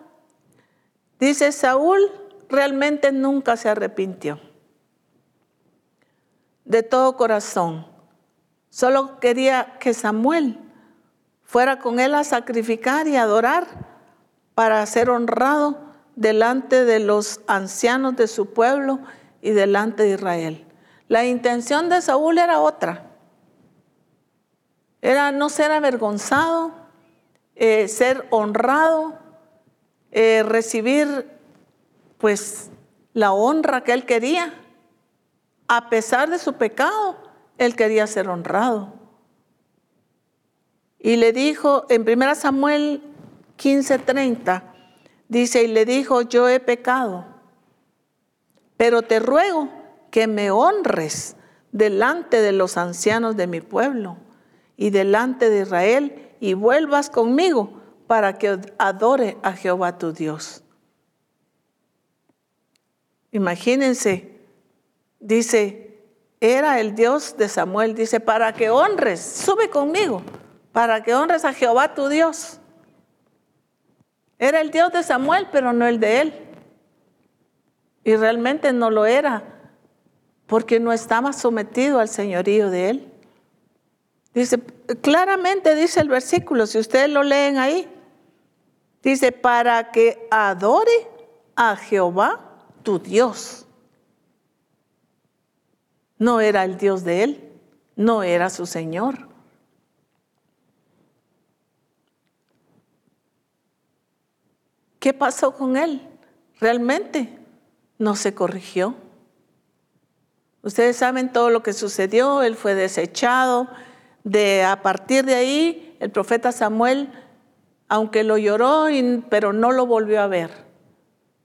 dice Saúl realmente nunca se arrepintió de todo corazón. Solo quería que Samuel fuera con él a sacrificar y adorar para ser honrado delante de los ancianos de su pueblo y delante de Israel. La intención de Saúl era otra. Era no ser avergonzado, eh, ser honrado, eh, recibir pues la honra que él quería a pesar de su pecado, él quería ser honrado. Y le dijo, en 1 Samuel 15:30, dice, y le dijo, yo he pecado, pero te ruego que me honres delante de los ancianos de mi pueblo y delante de Israel y vuelvas conmigo para que adore a Jehová tu Dios. Imagínense, dice, era el Dios de Samuel, dice, para que honres, sube conmigo, para que honres a Jehová tu Dios. Era el Dios de Samuel, pero no el de él. Y realmente no lo era, porque no estaba sometido al señorío de él. Dice, claramente dice el versículo, si ustedes lo leen ahí, dice, para que adore a Jehová tu Dios. No era el Dios de él, no era su Señor. ¿Qué pasó con él? Realmente no se corrigió. Ustedes saben todo lo que sucedió, él fue desechado, de a partir de ahí el profeta Samuel, aunque lo lloró, pero no lo volvió a ver.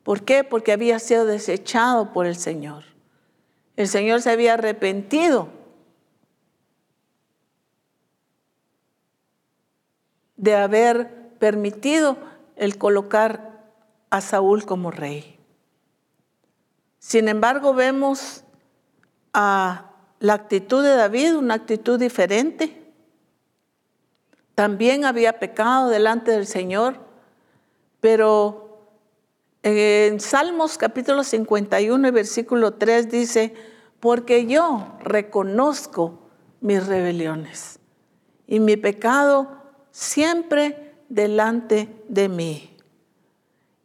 ¿Por qué? Porque había sido desechado por el Señor. El Señor se había arrepentido de haber permitido el colocar a Saúl como rey. Sin embargo, vemos a la actitud de David, una actitud diferente. También había pecado delante del Señor, pero en Salmos capítulo 51 y versículo 3 dice, porque yo reconozco mis rebeliones y mi pecado siempre delante de mí.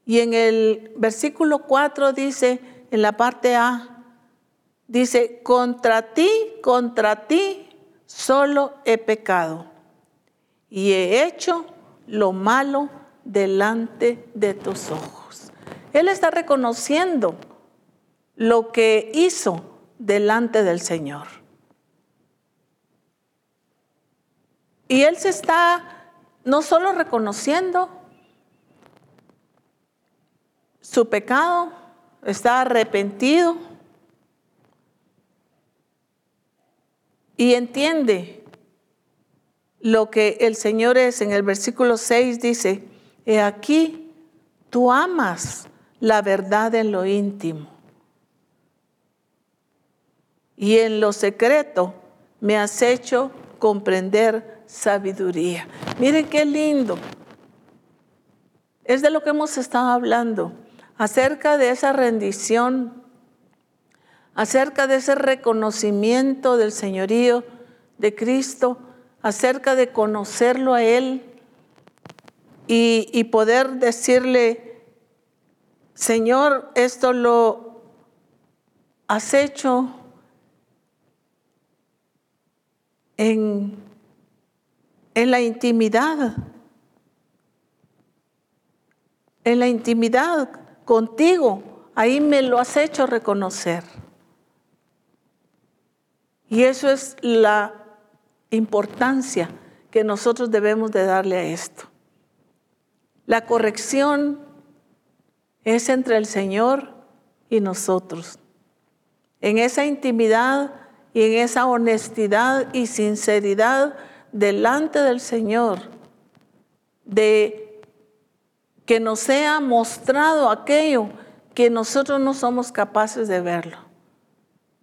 Y en el versículo 4 dice, en la parte A, Dice, contra ti, contra ti solo he pecado y he hecho lo malo delante de tus ojos. Él está reconociendo lo que hizo delante del Señor. Y él se está no solo reconociendo su pecado, está arrepentido, y entiende lo que el Señor es. En el versículo 6 dice, he aquí, tú amas la verdad en lo íntimo. Y en lo secreto me has hecho comprender sabiduría. Miren qué lindo. Es de lo que hemos estado hablando, acerca de esa rendición acerca de ese reconocimiento del señorío de Cristo, acerca de conocerlo a Él y, poder decirle, Señor, esto lo has hecho en, en la intimidad, en la intimidad contigo, ahí me lo has hecho reconocer. Y eso es la importancia que nosotros debemos de darle a esto. La corrección es entre el Señor y nosotros. En esa intimidad y en esa honestidad y sinceridad delante del Señor, de que nos sea mostrado aquello que nosotros no somos capaces de verlo.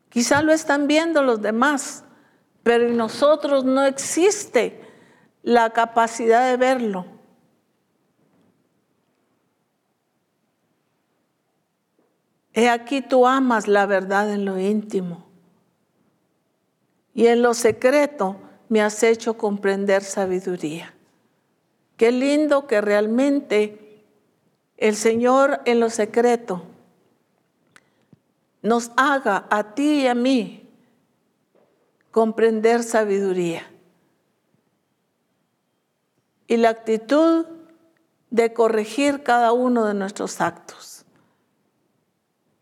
Quizá lo están viendo los demás, pero en nosotros no existe la capacidad de verlo. He aquí tú amas la verdad en lo íntimo y en lo secreto me has hecho comprender sabiduría. Qué lindo que realmente el Señor en lo secreto nos haga a ti y a mí comprender sabiduría y la actitud de corregir cada uno de nuestros actos.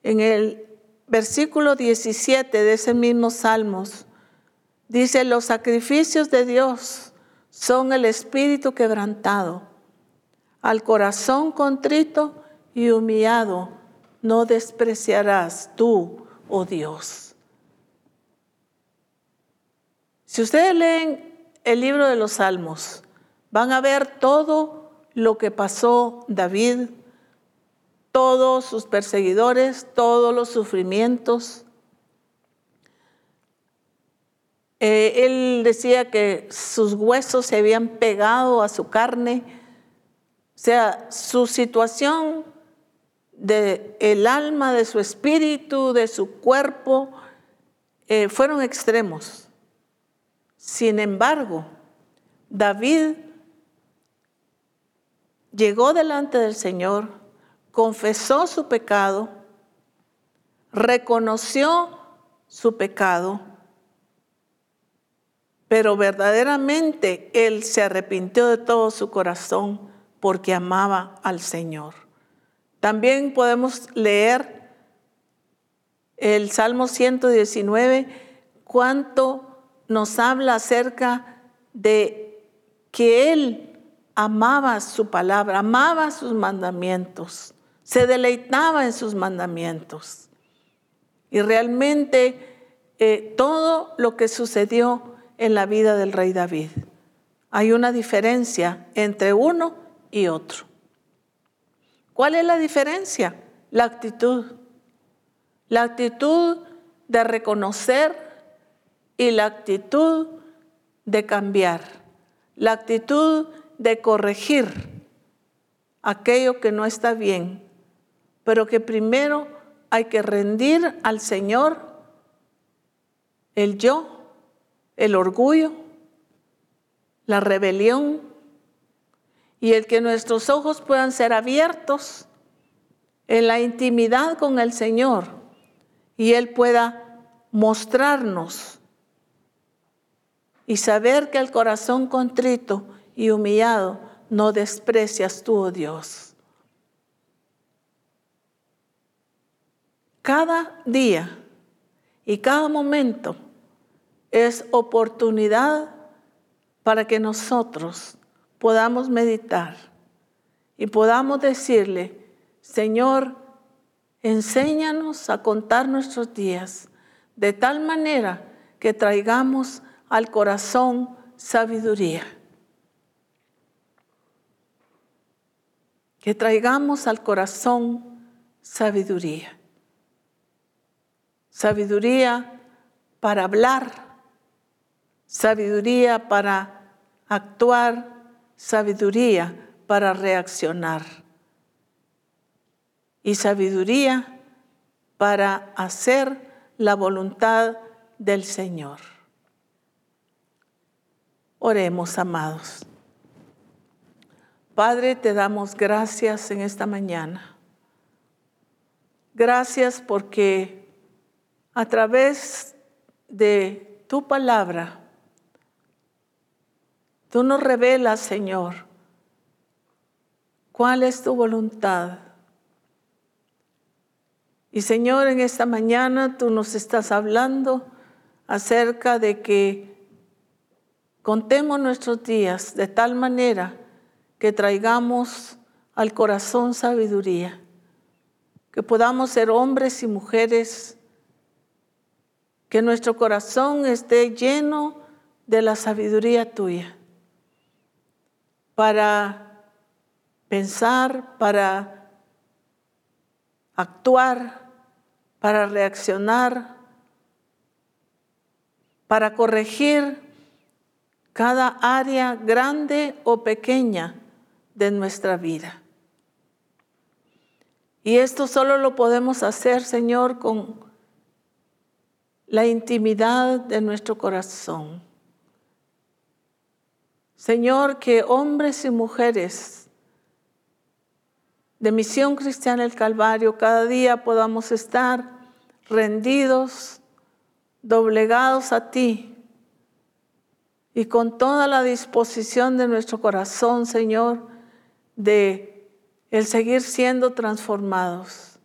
En el versículo 17 de ese mismo Salmos dice, los sacrificios de Dios son el espíritu quebrantado. Al corazón contrito y humillado no despreciarás tú, oh Dios. Si ustedes leen el libro de los Salmos, van a ver todo lo que pasó David, todos sus perseguidores, todos los sufrimientos. Eh, él decía que sus huesos se habían pegado a su carne, o sea, su situación de el alma, de su espíritu, de su cuerpo, eh, fueron extremos. Sin embargo, David llegó delante del Señor, confesó su pecado, reconoció su pecado, pero verdaderamente él se arrepintió de todo su corazón porque amaba al Señor. También podemos leer el Salmo 119, cuánto nos habla acerca de que Él amaba su palabra, amaba sus mandamientos, se deleitaba en sus mandamientos. Y realmente eh, todo lo que sucedió en la vida del rey David. Hay una diferencia entre uno y otro. ¿Cuál es la diferencia? La actitud. La actitud de reconocer y la actitud de cambiar. La actitud de corregir aquello que no está bien, pero que primero hay que rendir al Señor el yo, el orgullo, la rebelión, y el que nuestros ojos puedan ser abiertos en la intimidad con el Señor y Él pueda mostrarnos y saber que el corazón contrito y humillado no desprecias tú, oh Dios. Cada día y cada momento es oportunidad para que nosotros podamos meditar y podamos decirle, Señor, enséñanos a contar nuestros días de tal manera que traigamos al corazón sabiduría. Que traigamos al corazón sabiduría. Sabiduría para hablar, sabiduría para actuar, sabiduría para reaccionar y sabiduría para hacer la voluntad del Señor. Oremos, amados. Padre, te damos gracias en esta mañana. Gracias porque a través de tu palabra, Tú nos revelas, Señor, cuál es tu voluntad. Y Señor, en esta mañana tú nos estás hablando acerca de que contemos nuestros días de tal manera que traigamos al corazón sabiduría, que podamos ser hombres y mujeres, que nuestro corazón esté lleno de la sabiduría tuya para pensar, para actuar, para reaccionar, para corregir cada área grande o pequeña de nuestra vida. Y esto solo lo podemos hacer, Señor, con la intimidad de nuestro corazón. Señor, que hombres y mujeres de Misión Cristiana el Calvario cada día podamos estar rendidos, doblegados a ti y con toda la disposición de nuestro corazón, Señor, de el seguir siendo transformados,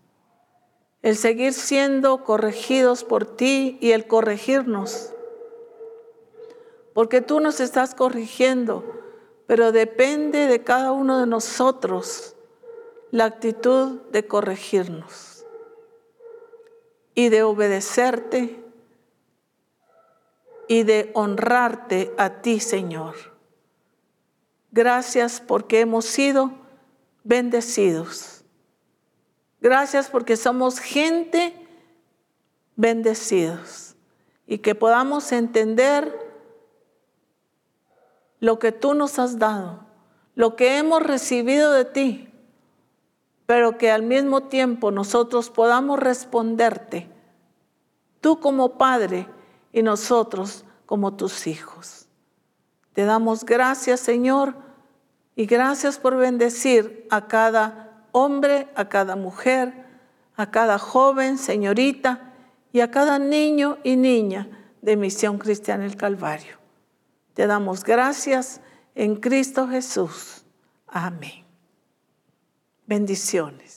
el seguir siendo corregidos por ti y el corregirnos porque tú nos estás corrigiendo, pero depende de cada uno de nosotros la actitud de corregirnos y de obedecerte y de honrarte a ti, Señor. Gracias porque hemos sido bendecidos. Gracias porque somos gente bendecidos y que podamos entender lo que tú nos has dado, lo que hemos recibido de ti, pero que al mismo tiempo nosotros podamos responderte, tú como Padre y nosotros como tus hijos. Te damos gracias, Señor, y gracias por bendecir a cada hombre, a cada mujer, a cada joven, señorita y a cada niño y niña de Misión Cristiana el Calvario. Te damos gracias en Cristo Jesús. Amén. Bendiciones.